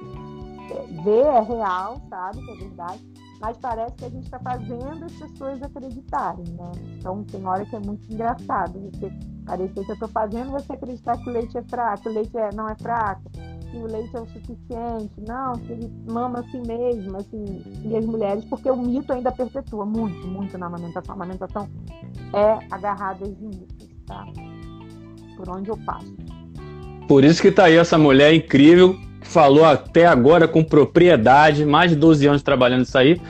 B: vê, é real, sabe que é verdade, mas parece que a gente está fazendo as pessoas acreditarem, né? Então tem hora que é muito engraçado. Você parecer que eu estou fazendo você acreditar que o leite é fraco, que o leite é, não é fraco, que o leite é o suficiente, não, que ele mama assim mesmo, assim, e as mulheres, porque o mito ainda perpetua muito, muito na amamentação. A amamentação é agarrada aos mitos, tá? Por onde eu passo.
A: Por isso que tá aí essa mulher incrível falou até agora com propriedade, mais de 12 anos trabalhando isso aí.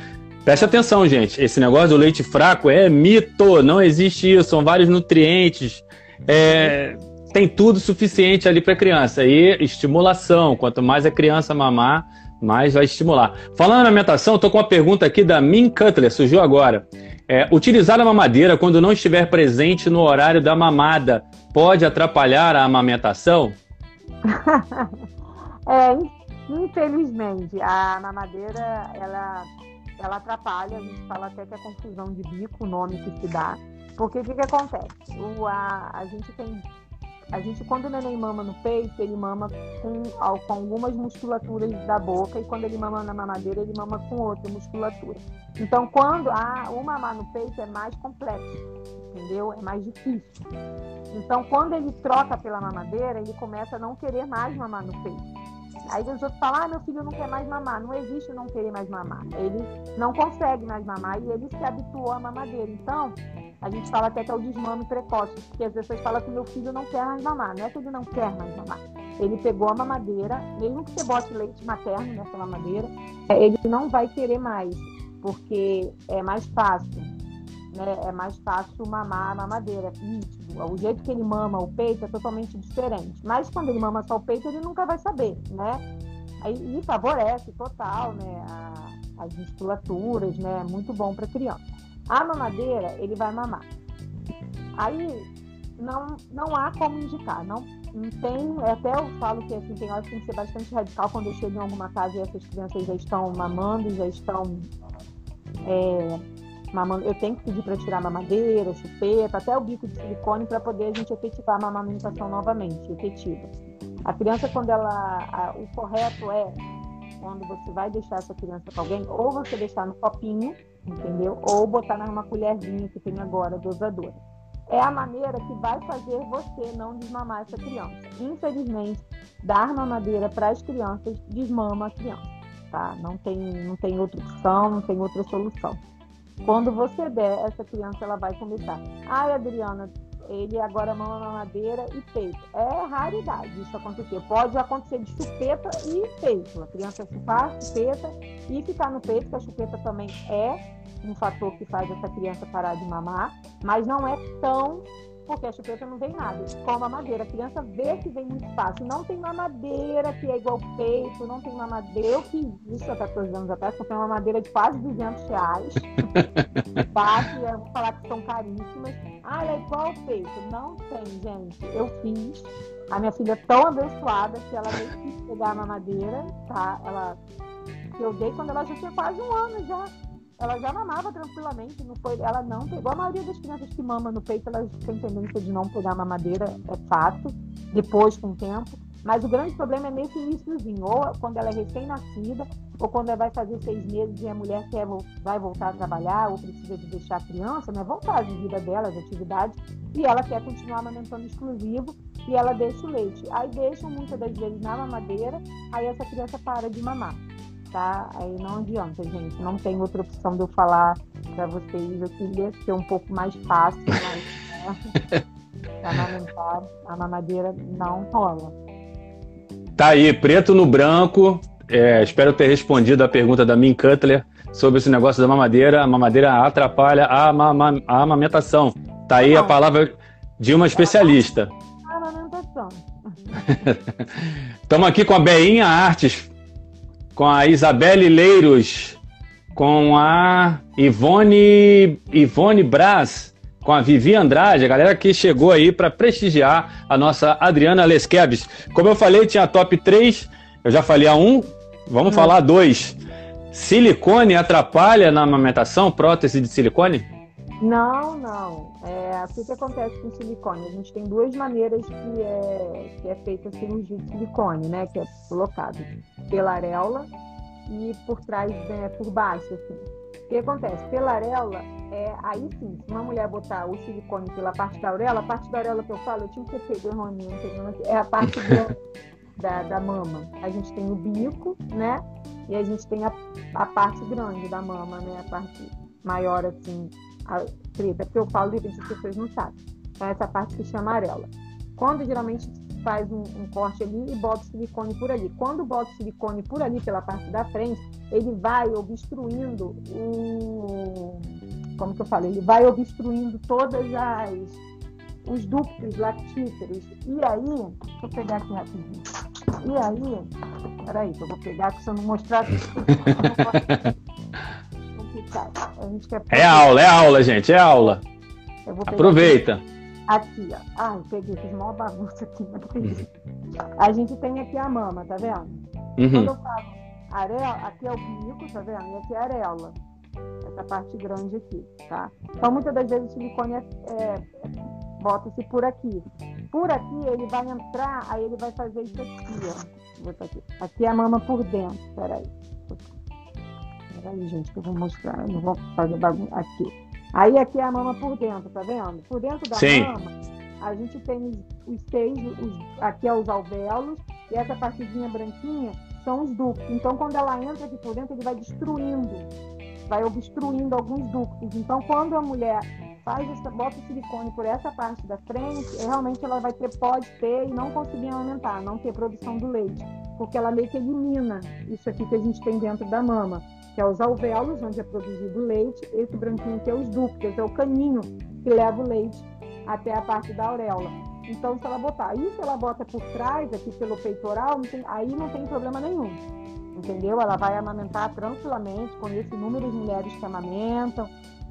A: Preste atenção, gente. Esse negócio do leite fraco é mito, não existe isso. São vários nutrientes. É, tem tudo suficiente ali para a criança. E estimulação. Quanto mais a criança mamar, mais vai estimular. Falando na alimentação, estou com uma pergunta aqui da Min Cutler, surgiu agora. É, utilizar a mamadeira quando não estiver presente no horário da mamada pode atrapalhar a amamentação?
B: É, infelizmente, a mamadeira, ela, ela atrapalha, a gente fala até que é confusão de bico, o nome que se dá. Porque o que, que acontece? O, a, a gente tem. A gente, quando o neném mama no peito, ele mama com, com algumas musculaturas da boca, e quando ele mama na mamadeira, ele mama com outra musculatura. Então, quando a, o mamar no peito é mais complexo, entendeu? É mais difícil. Então, quando ele troca pela mamadeira, ele começa a não querer mais mamar no peito. Aí os outros falam, ah, meu filho não quer mais mamar. Não existe não querer mais mamar. Ele não consegue mais mamar e ele se habituou à mamadeira. Então, a gente fala até que é o desmame precoce, porque as pessoas falam que meu filho não quer mais mamar. Não é que ele não quer mais mamar. Ele pegou a mamadeira, mesmo que você bote leite materno nessa mamadeira, ele não vai querer mais, porque é mais fácil. Né? É mais fácil mamar a mamadeira, nítido o jeito que ele mama o peito é totalmente diferente. Mas quando ele mama só o peito, ele nunca vai saber, né? Aí, e favorece total, né? A, as musculaturas, né? É muito bom para criança. A mamadeira, ele vai mamar. Aí não, não há como indicar, não, não tem, até eu falo que assim, tem horas que tem que ser bastante radical quando eu chego em alguma casa e essas crianças já estão mamando, já estão é, mamando, eu tenho que pedir para tirar mamadeira, chupeta, até o bico de silicone para poder a gente efetivar a amamentação novamente, efetiva. A criança, quando ela. A, o correto é quando você vai deixar essa criança com alguém, ou você deixar no copinho, entendeu? Ou botar numa colherzinha que tem agora, dosadora. É a maneira que vai fazer você não desmamar essa criança. Infelizmente, dar mamadeira para as crianças desmama a criança, tá? Não tem, não tem outra opção, não tem outra solução. Quando você der, essa criança ela vai começar. Ai, Adriana, ele agora mama mamadeira e peito. É raridade isso acontecer. Pode acontecer de chupeta e peito. A criança chupar chupeta e ficar no peito, que a chupeta também é um fator que faz essa criança parar de mamar, mas não é tão porque a chupeta não vem nada, como a madeira. A criança vê que vem muito fácil. Não tem mamadeira que é igual peito, não tem mamadeira. Eu fiz isso há 14 anos atrás, comprei uma madeira de quase 200 reais. Fácil, eu vou falar que são caríssimas. Ah, ela é igual peito. Não tem, gente. Eu fiz. A minha filha é tão abençoada que ela nem quis pegar a mamadeira, tá? Ela que eu dei quando ela já tinha quase um ano já ela já mamava tranquilamente, não foi, ela não pegou. A maioria das crianças que mamam no peito, elas têm tendência de não pegar mamadeira, é fato, depois com o tempo. Mas o grande problema é nesse iníciozinho, ou quando ela é recém-nascida, ou quando ela vai fazer seis meses e a mulher quer, vai voltar a trabalhar, ou precisa de deixar a criança, né? Vontade de vida dela, de atividade, e ela quer continuar amamentando exclusivo, e ela deixa o leite. Aí deixam muitas das vezes na mamadeira, aí essa criança para de mamar tá? Aí não adianta, gente. Não tem outra opção de eu falar para vocês. Eu queria ser um pouco mais fácil, mas né? amamentar, a mamadeira não rola.
A: Tá aí, preto no branco. É, espero ter respondido a pergunta da Min Cutler sobre esse negócio da mamadeira. A mamadeira atrapalha a, mama, a amamentação. Tá aí não. a palavra de uma especialista. A amamentação. Estamos aqui com a Beinha Artes, com a Isabelle Leiros, com a Ivone, Ivone Braz, com a Vivi Andrade, a galera que chegou aí para prestigiar a nossa Adriana Lesquebs. Como eu falei, tinha a top 3, eu já falei a 1, vamos hum. falar a 2. Silicone atrapalha na amamentação, prótese de silicone?
B: Não, não. É, o que acontece com silicone? A gente tem duas maneiras que é, que é feita a cirurgia de silicone, né? Que é colocado pela areola e por trás, né, por baixo, assim. O que acontece? Pela areola, é, aí sim, se uma mulher botar o silicone pela parte da auréola, a parte da auréola que eu falo, eu tinha que ter feito errôneo, é a parte da, da mama. A gente tem o bico, né? E a gente tem a, a parte grande da mama, né? A parte maior, assim, a preta, porque eu falo, de repente as pessoas não sabem. Então, essa parte que chama amarela. Quando geralmente faz um, um, corte ali e bota o silicone por ali. Quando bota o silicone por ali, pela parte da frente, ele vai obstruindo o. Como que eu falei? Ele vai obstruindo todas as os ductos lactíferos. E aí, deixa eu pegar aqui rapidinho. E aí, peraí, que eu vou pegar, que se eu não mostrar.
A: A gente quer é aula, é aula, gente, é aula. Aproveita.
B: Aqui, ó. Ah, peguei, fiz uma bagunça aqui, mas peguei. A gente tem aqui a mama, tá vendo? Uhum. Quando eu falo aqui é o bico, tá vendo? E aqui é a areola. Essa parte grande aqui, tá? Então, muitas das vezes o silicone é, é bota-se por aqui. Por aqui ele vai entrar, aí ele vai fazer isso aqui, ó. Aqui. aqui é a mama por dentro, peraí. Peraí, gente, que eu vou mostrar, eu não vou fazer bagunça. Aqui. Aí aqui é a mama por dentro, tá vendo? Por dentro da Sim. mama, a gente tem os, seis, os, aqui é os alvéolos, e essa partidinha branquinha são os ductos. Então, quando ela entra aqui por dentro, ele vai destruindo, vai obstruindo alguns ductos. Então, quando a mulher faz essa, bota o silicone por essa parte da frente, realmente ela vai ter, pode ter e não conseguir aumentar, não ter produção do leite, porque ela meio que elimina isso aqui que a gente tem dentro da mama, que é os alvéolos, onde é produzido o leite, esse branquinho que é os ductos, é o caninho que leva o leite até a parte da auréola. Então, se ela botar, se ela bota por trás, aqui pelo peitoral, não tem, aí não tem problema nenhum. Entendeu? Ela vai amamentar tranquilamente, conheço inúmeras mulheres que amamentam,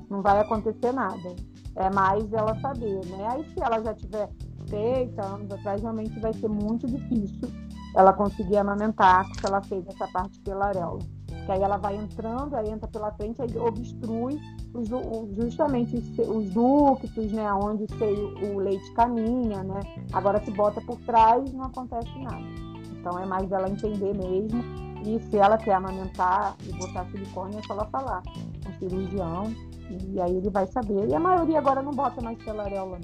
B: não vai acontecer nada. É mais ela saber, né? Aí se ela já tiver feita anos atrás, realmente vai ser muito difícil ela conseguir amamentar se ela fez essa parte pela areola. Que aí ela vai entrando, aí entra pela frente, aí obstrui os, justamente os, os ductos, né? Onde o, seio, o leite caminha, né? Agora se bota por trás, não acontece nada. Então é mais ela entender mesmo. E se ela quer amamentar e botar silicone, é só ela falar com o cirurgião e aí ele vai saber. E a maioria agora não bota mais pela areola.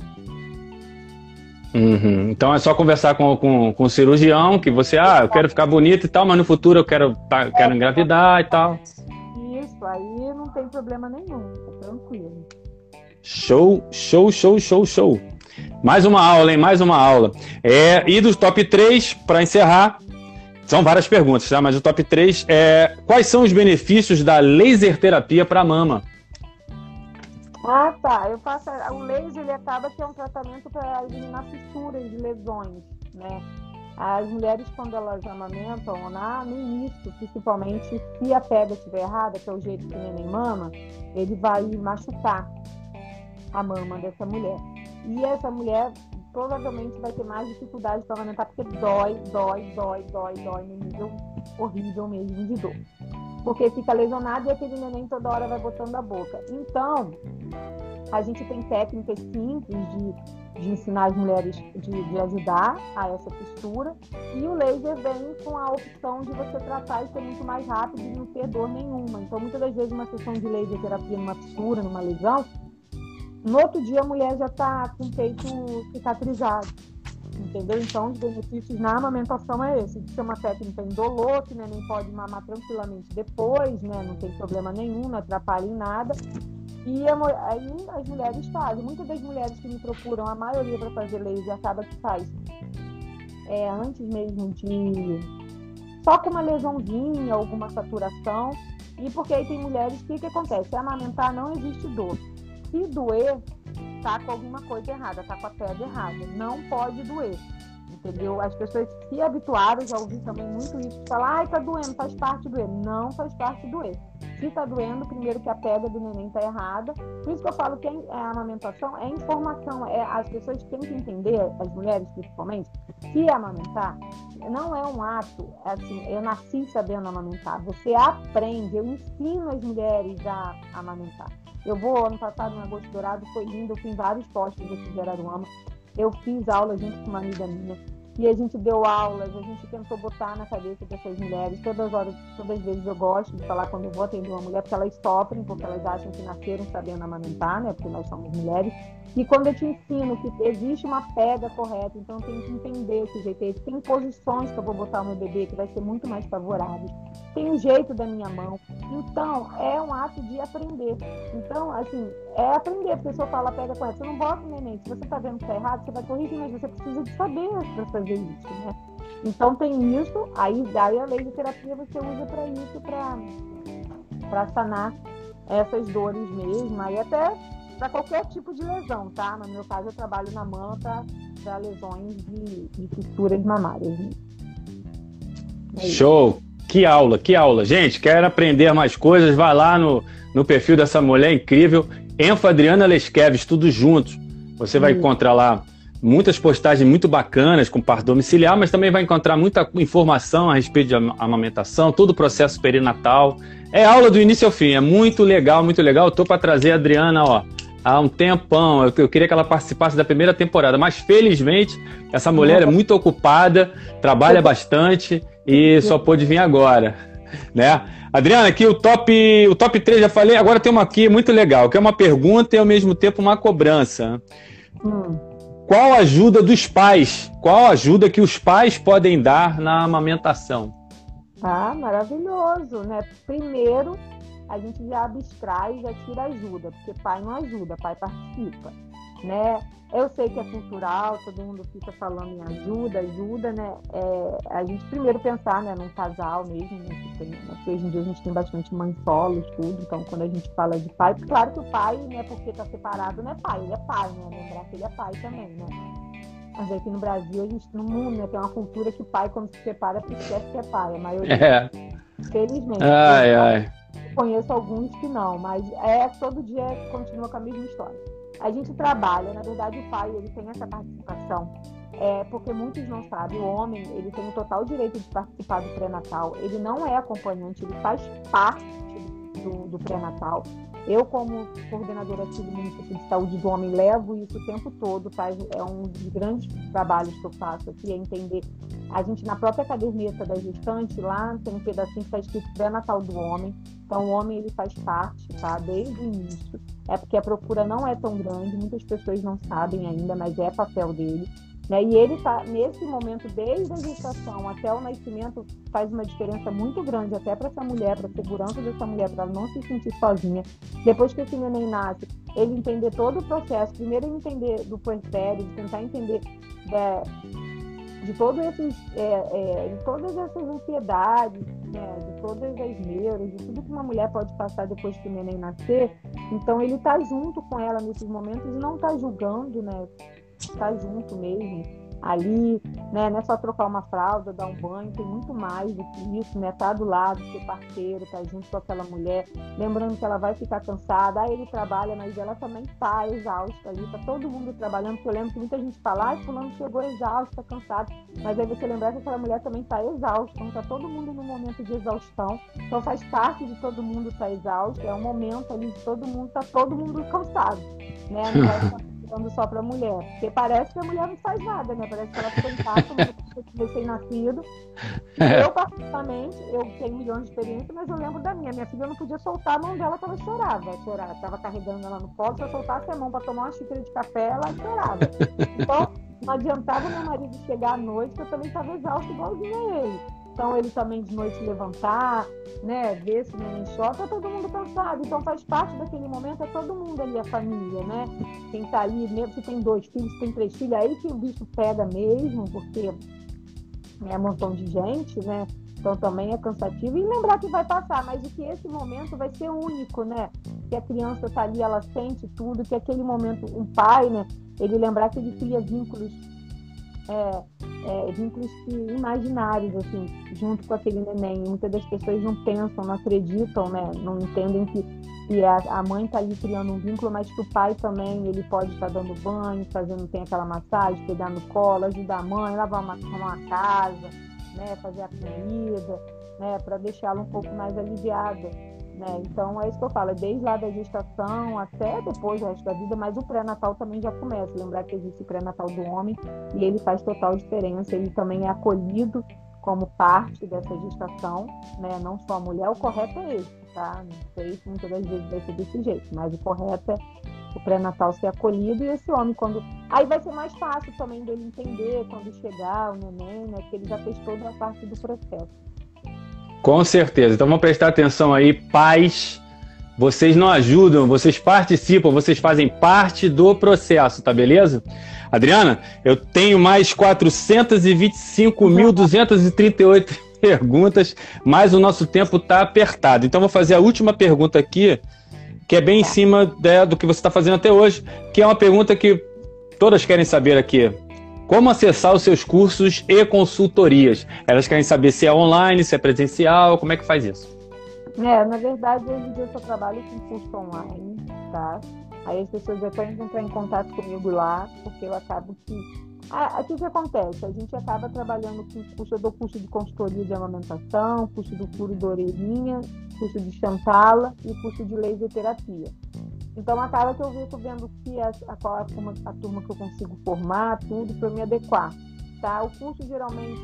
A: Uhum. Então é só conversar com, com, com, o cirurgião que você, ah, eu quero ficar bonito e tal, mas no futuro eu quero, tá, quero engravidar e tal.
B: Isso, aí não tem problema nenhum, tá tranquilo.
A: Show, show, show, show, show. Mais uma aula, hein? Mais uma aula. É, e dos top 3, para encerrar, são várias perguntas, tá? Mas o top 3 é quais são os benefícios da laser terapia para mama?
B: Ah, tá. Eu faço o laser ele acaba que é um tratamento para eliminar fissuras de lesões, né? As mulheres quando elas amamentam, na, no início, principalmente, se a pega estiver errada, que é o jeito que o neném mama, ele vai machucar a mama dessa mulher. E essa mulher provavelmente vai ter mais dificuldade para amamentar porque dói, dói, dói, dói, dói no nível horrível mesmo de dor porque fica lesionado e aquele neném toda hora vai botando a boca. Então, a gente tem técnicas simples de, de ensinar as mulheres, de, de ajudar a essa postura, e o laser vem com a opção de você tratar e ser muito mais rápido e não ter dor nenhuma. Então, muitas das vezes, uma sessão de laser terapia numa postura, numa lesão, no outro dia a mulher já está com o peito cicatrizado entendeu? Então, os benefícios na amamentação é esse, de ser uma técnica indolor, que né, nem pode mamar tranquilamente depois, né, não tem problema nenhum, não atrapalha em nada. E aí as mulheres fazem. Muitas das mulheres que me procuram, a maioria para fazer laser, acaba que faz é, antes mesmo de. só com uma lesãozinha, alguma saturação. E porque aí tem mulheres, o que, que acontece? Se amamentar não existe dor. Se doer, tá com alguma coisa errada, tá com a pele errada. Não pode doer. entendeu? As pessoas se habituaram, já ouvi também muito isso, falar, ai, tá doendo, faz parte do erro. Não faz parte do erro. Se tá doendo, primeiro que a pega do neném tá errada. Por isso que eu falo que a amamentação é informação. É, as pessoas têm que entender, as mulheres principalmente, que amamentar não é um ato, assim, eu nasci sabendo amamentar. Você aprende, eu ensino as mulheres a amamentar. Eu vou, ano passado, no Agosto Dourado, foi lindo, eu fiz vários postos aqui de Araruama. Eu fiz aula junto com uma amiga minha. E a gente deu aulas, a gente tentou botar na cabeça dessas mulheres. Todas as horas, todas as vezes eu gosto de falar quando eu vou atender uma mulher, porque elas sofrem, porque elas acham que nasceram sabendo amamentar, né? Porque nós somos mulheres. E quando eu te ensino que existe uma pega correta, então tem que entender que jeito esse. Tem posições que eu vou botar o meu bebê que vai ser muito mais favorável. Tem o jeito da minha mão. Então, é um ato de aprender. Então, assim, é aprender. porque A pessoa fala pega correta. Você não bota o neném. Se você está vendo que está errado, você vai corrigir, mas você precisa de saber para fazer isso, né? Então, tem isso. Aí, daí a lei de terapia você usa para isso, para sanar essas dores mesmo. Aí até para qualquer tipo de lesão, tá? No meu caso, eu trabalho na mama para lesões de, de fissuras mamárias. Né?
A: É Show! Que aula, que aula. Gente, quer aprender mais coisas? Vai lá no, no perfil dessa mulher incrível, Enfa Adriana Lesqueves, tudo juntos. Você vai encontrar lá muitas postagens muito bacanas com parto domiciliar, mas também vai encontrar muita informação a respeito de amamentação, todo o processo perinatal. É aula do início ao fim, é muito legal, muito legal. Eu tô para trazer a Adriana, ó, há um tempão. Eu, eu, queria que ela participasse da primeira temporada, mas felizmente essa mulher é muito ocupada, trabalha bastante e só pôde vir agora, né? Adriana, aqui o top, o top 3 já falei, agora tem uma aqui muito legal, que é uma pergunta e ao mesmo tempo uma cobrança. Hum. Qual a ajuda dos pais? Qual a ajuda que os pais podem dar na amamentação?
B: Ah, maravilhoso, né? Primeiro, a gente já abstrai, já tira ajuda, porque pai não ajuda, pai participa, né? Eu sei que é cultural, todo mundo fica falando em ajuda, ajuda, né? É, a gente primeiro pensar, né, num casal mesmo, né, que tem, né, porque hoje em dia a gente tem bastante mães solos, tudo, então quando a gente fala de pai, claro que o pai, né, porque tá separado, não é pai, ele é pai, né? Lembrar que ele é pai também, né? Mas aqui no Brasil, a gente, no mundo, né, tem uma cultura que o pai, quando se separa, esquece que é pai, a maioria. É. Felizmente.
A: Ai, ai
B: conheço alguns que não, mas é todo dia continua com a mesma história. A gente trabalha, na verdade o pai ele tem essa participação, é, porque muitos não sabem, o homem ele tem o total direito de participar do pré-natal, ele não é acompanhante, ele faz parte do, do pré-natal. Eu, como coordenadora aqui do Município de Saúde do Homem, levo isso o tempo todo, faz, é um dos grandes trabalhos que eu faço aqui, é entender. A gente, na própria caderneta da gestante, lá tem um pedacinho que está escrito pré-natal do homem. Então, o homem ele faz parte, tá? Desde o início. É porque a procura não é tão grande, muitas pessoas não sabem ainda, mas é papel dele. Né? E ele está, nesse momento, desde a gestação até o nascimento, faz uma diferença muito grande até para essa mulher, para a segurança dessa mulher, para ela não se sentir sozinha. Depois que esse neném nasce, ele entender todo o processo, primeiro ele entender do puerpério, tentar entender né, de, todos esses, é, é, de todas essas ansiedades, né, de todas as neuras, de tudo que uma mulher pode passar depois que o neném nascer. Então ele está junto com ela nesses momentos e não está julgando, né? Estar junto mesmo ali, né? Não é só trocar uma fralda, dar um banho, tem muito mais do que isso, né? Tá do lado, ser parceiro, tá junto com aquela mulher, lembrando que ela vai ficar cansada, aí ele trabalha, mas ela também tá exausta ali, tá todo mundo trabalhando, porque eu lembro que muita gente fala, ah, fulano chegou exausto, tá cansado, mas aí você lembrar que aquela mulher também tá exausta, então tá todo mundo no momento de exaustão, então faz parte de todo mundo estar tá exausto, é um momento ali de todo mundo, tá todo mundo cansado, né? Falando só para mulher. Porque parece que a mulher não faz nada, né? Parece que ela fica em casa como recém-nascido. Eu, particularmente, eu tenho milhões de experiências, mas eu lembro da minha. Minha filha não podia soltar a mão dela ela chorava. Chorava. Estava carregando ela no colo, se eu soltasse a mão para tomar uma xícara de café, ela chorava. Então, não adiantava meu marido chegar à noite, que eu também estava exausto igualzinho a ele. Então ele também de noite levantar, né, ver se o neném chora, tá todo mundo cansado. Então faz parte daquele momento, é todo mundo ali, a família, né? Quem tá ali, mesmo se tem dois filhos, se tem três filhos, aí que o bicho pega mesmo, porque é um montão de gente, né? Então também é cansativo. E lembrar que vai passar, mas de que esse momento vai ser único, né? Que a criança tá ali, ela sente tudo, que aquele momento, um pai, né? Ele lembrar que ele cria vínculos é, é, vínculos imaginários, assim, junto com aquele neném. Muitas das pessoas não pensam, não acreditam, né? Não entendem que, que a, a mãe está ali criando um vínculo, mas que o pai também, ele pode estar tá dando banho, fazendo, tem aquela massagem, pegar no colo, ajudar a mãe, lavar uma, uma casa, né? Fazer a comida, né? Para deixá-la um pouco mais aliviada. Né? Então é isso que eu falo, é desde lá da gestação até depois do resto da vida, mas o pré-natal também já começa. Lembrar que existe o pré-natal do homem e ele faz total diferença, ele também é acolhido como parte dessa gestação, né? Não só a mulher, o correto é esse, tá? Não sei se muitas das vezes vai ser desse jeito, mas o correto é o pré-natal ser acolhido e esse homem quando aí vai ser mais fácil também dele entender quando chegar o neném, né? Que ele já fez toda a parte do processo.
A: Com certeza. Então vamos prestar atenção aí, pais. Vocês não ajudam, vocês participam, vocês fazem parte do processo, tá beleza? Adriana, eu tenho mais 425.238 perguntas, mas o nosso tempo está apertado. Então vou fazer a última pergunta aqui, que é bem em cima né, do que você está fazendo até hoje, que é uma pergunta que todas querem saber aqui. Como acessar os seus cursos e consultorias? Elas querem saber se é online, se é presencial, como é que faz isso?
B: É, na verdade, hoje em dia eu só trabalho com curso online, tá? Aí as pessoas podem entrar em contato comigo lá, porque eu acabo que. Ah, o que acontece? A gente acaba trabalhando com curso, eu dou curso de consultoria de amamentação, curso do furo da orelhinha, curso de chantala e curso de laser terapia. Então acaba que eu fico vendo que a, a, qual a, turma, a turma que eu consigo formar, tudo, para me adequar. Tá? O curso geralmente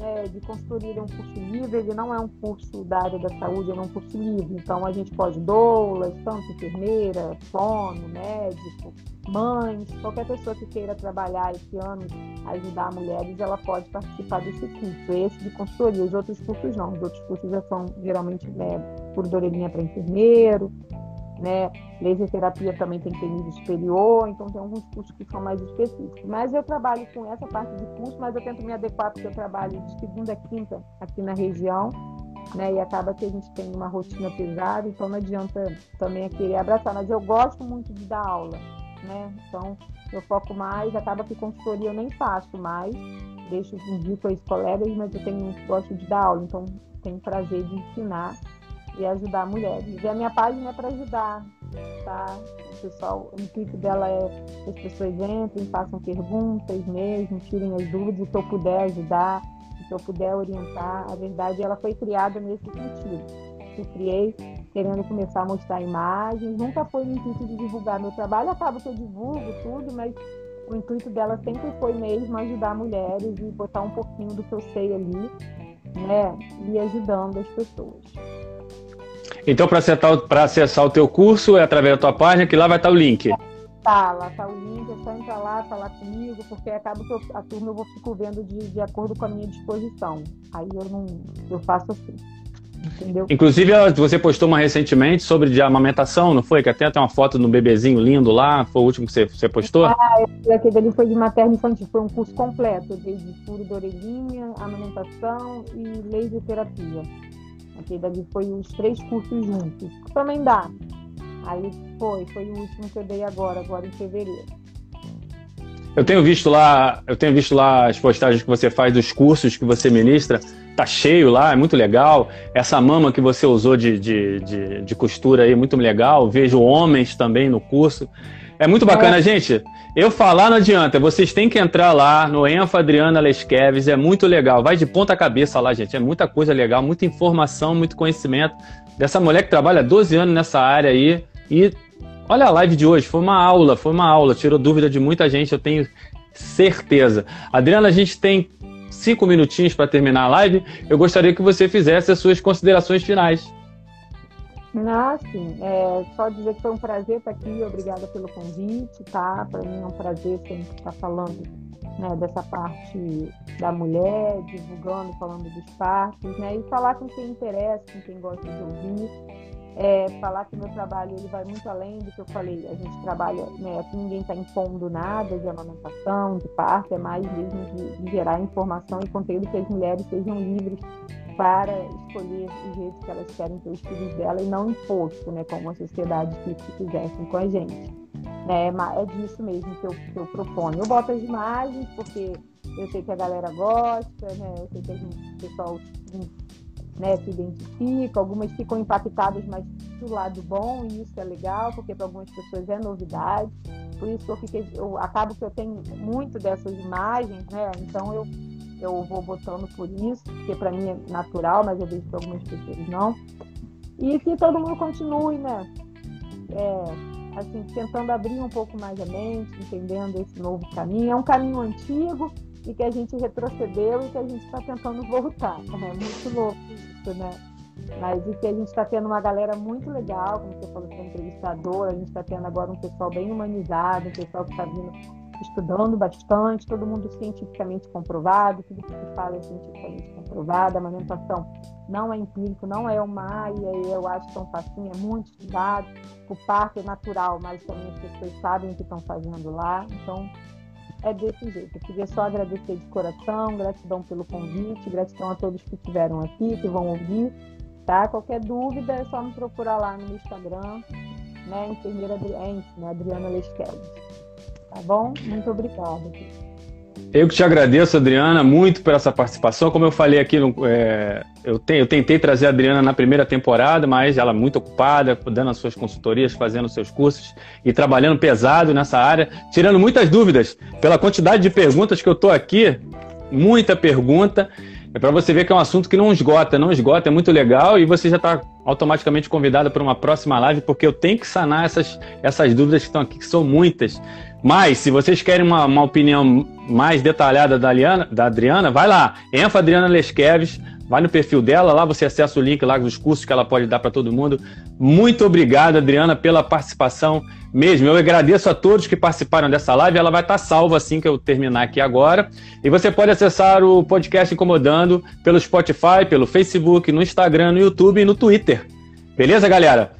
B: é, de consultoria é um curso livre, ele não é um curso da área da saúde, ele é um curso livre. Então a gente pode doulas, tanto enfermeira, fono, médico, mães, qualquer pessoa que queira trabalhar esse ano, ajudar mulheres, ela pode participar desse curso. Esse de consultoria, os outros cursos não. Os outros cursos já são geralmente né, por orelhinha para enfermeiro, né? Laser terapia também tem que ter nível superior, então tem alguns cursos que são mais específicos. Mas eu trabalho com essa parte de curso, mas eu tento me adequar porque eu trabalho de segunda a quinta aqui na região, né? E acaba que a gente tem uma rotina pesada, então não adianta também querer abraçar. Mas eu gosto muito de dar aula, né? Então eu foco mais, acaba que consultoria eu nem faço mais, deixo indico as colegas, mas eu tenho gosto de dar aula, então tenho prazer de ensinar e ajudar mulheres. E a minha página é para ajudar, tá? O pessoal, o intuito dela é que as pessoas entrem, façam perguntas mesmo, tirem as dúvidas, se eu puder ajudar, se eu puder orientar. A verdade, ela foi criada nesse sentido. Eu criei querendo começar a mostrar imagens, nunca foi no intuito de divulgar meu trabalho, acaba que eu divulgo tudo, mas o intuito dela sempre foi mesmo ajudar mulheres e botar um pouquinho do que eu sei ali, né, e ajudando as pessoas.
A: Então, para acessar, acessar o teu curso, é através da tua página, que lá vai estar o link.
B: Tá, lá tá o link, é só entrar lá, falar comigo, porque acaba que eu, a turma eu vou ficar vendo de, de acordo com a minha disposição. Aí eu não eu faço assim. Entendeu?
A: Inclusive, você postou uma recentemente sobre de amamentação, não foi? Que até tem uma foto do bebezinho lindo lá. Foi o último que você, você postou?
B: Ah, aquele ali foi de materno infantil. Foi um curso completo, desde furo da orelhinha, amamentação e laser terapia. Aquele dali foi os três cursos juntos. Também dá. Aí foi, foi o último que eu dei agora, agora em fevereiro.
A: Eu tenho visto lá, eu tenho visto lá as postagens que você faz dos cursos que você ministra. Tá cheio lá, é muito legal. Essa mama que você usou de, de, de, de costura aí, muito legal. Vejo homens também no curso. É muito bacana, é. gente. Eu falar não adianta, vocês têm que entrar lá no Enfa Adriana Lesqueves, é muito legal. Vai de ponta cabeça lá, gente. É muita coisa legal, muita informação, muito conhecimento dessa mulher que trabalha 12 anos nessa área aí. E olha a live de hoje, foi uma aula, foi uma aula, tirou dúvida de muita gente, eu tenho certeza. Adriana, a gente tem cinco minutinhos para terminar a live. Eu gostaria que você fizesse as suas considerações finais.
B: Ah, sim. É, só dizer que foi um prazer estar aqui. Obrigada pelo convite, tá? Para mim é um prazer sempre estar falando né, dessa parte da mulher, divulgando, falando dos partos, né? E falar com quem interessa, com quem gosta de ouvir. É, falar que meu trabalho ele vai muito além do que eu falei. A gente trabalha, né, aqui ninguém está impondo nada de amamentação, de parto, é mais mesmo de, de gerar informação e conteúdo que as mulheres sejam livres para escolher o jeito que elas querem ter os filhos dela e não imposto, né, como a sociedade que, que com a gente. É, é disso mesmo que eu, que eu proponho. Eu boto as imagens porque Eu sei que a galera gosta, né? Eu sei que gente, o pessoal né, se identifica, algumas ficam impactadas, mas do lado bom, e isso é legal, porque para algumas pessoas é novidade. Por isso que eu fiquei, eu acabo que eu tenho muito dessas imagens, né? Então eu eu vou botando por isso, porque para mim é natural, mas eu vejo que algumas pessoas não. E que todo mundo continue, né? É, assim, tentando abrir um pouco mais a mente, entendendo esse novo caminho. É um caminho antigo e que a gente retrocedeu e que a gente está tentando voltar. É muito louco isso, né? Mas e que a gente está tendo uma galera muito legal, como você falou, você é entrevistador, a gente está tendo agora um pessoal bem humanizado, um pessoal que está vindo estudando bastante, todo mundo cientificamente comprovado, tudo que se fala é cientificamente comprovado, a amamentação não é empírico, não é uma e eu acho que é passinho, é muito estudado, o parto é natural, mas também as pessoas sabem o que estão fazendo lá, então é desse jeito. Eu queria só agradecer de coração, gratidão pelo convite, gratidão a todos que estiveram aqui, que vão ouvir, tá? Qualquer dúvida é só me procurar lá no Instagram, né, enfermeira Adriana, né, Adriana Lesquelles. Tá bom? Muito obrigada.
A: Eu que te agradeço, Adriana, muito por essa participação. Como eu falei aqui, é, eu, te, eu, tentei trazer a Adriana na primeira temporada, mas ela muito ocupada, dando as suas consultorias, fazendo seus cursos e trabalhando pesado nessa área, tirando muitas dúvidas. Pela quantidade de perguntas que eu estou aqui, muita pergunta. É para você ver que é um assunto que não esgota, não esgota, é muito legal e você já está automaticamente convidada para uma próxima live, porque eu tenho que sanar essas, essas dúvidas que estão aqui, que são muitas. Mas, se vocês querem uma, uma opinião mais detalhada da, Liana, da Adriana, vai lá, Enfa Adriana Lesqueves, vai no perfil dela, lá você acessa o link lá dos cursos que ela pode dar para todo mundo. Muito obrigado, Adriana, pela participação mesmo. Eu agradeço a todos que participaram dessa live. Ela vai estar salva assim que eu terminar aqui agora. E você pode acessar o podcast Incomodando pelo Spotify, pelo Facebook, no Instagram, no YouTube e no Twitter. Beleza, galera?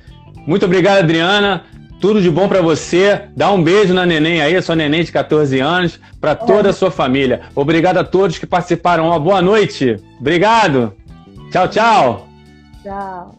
A: Muito obrigado, Adriana. Tudo de bom para você. Dá um beijo na neném aí, sua neném de 14 anos, para toda a sua família. Obrigado a todos que participaram. Uma boa noite. Obrigado. Tchau, tchau. Tchau.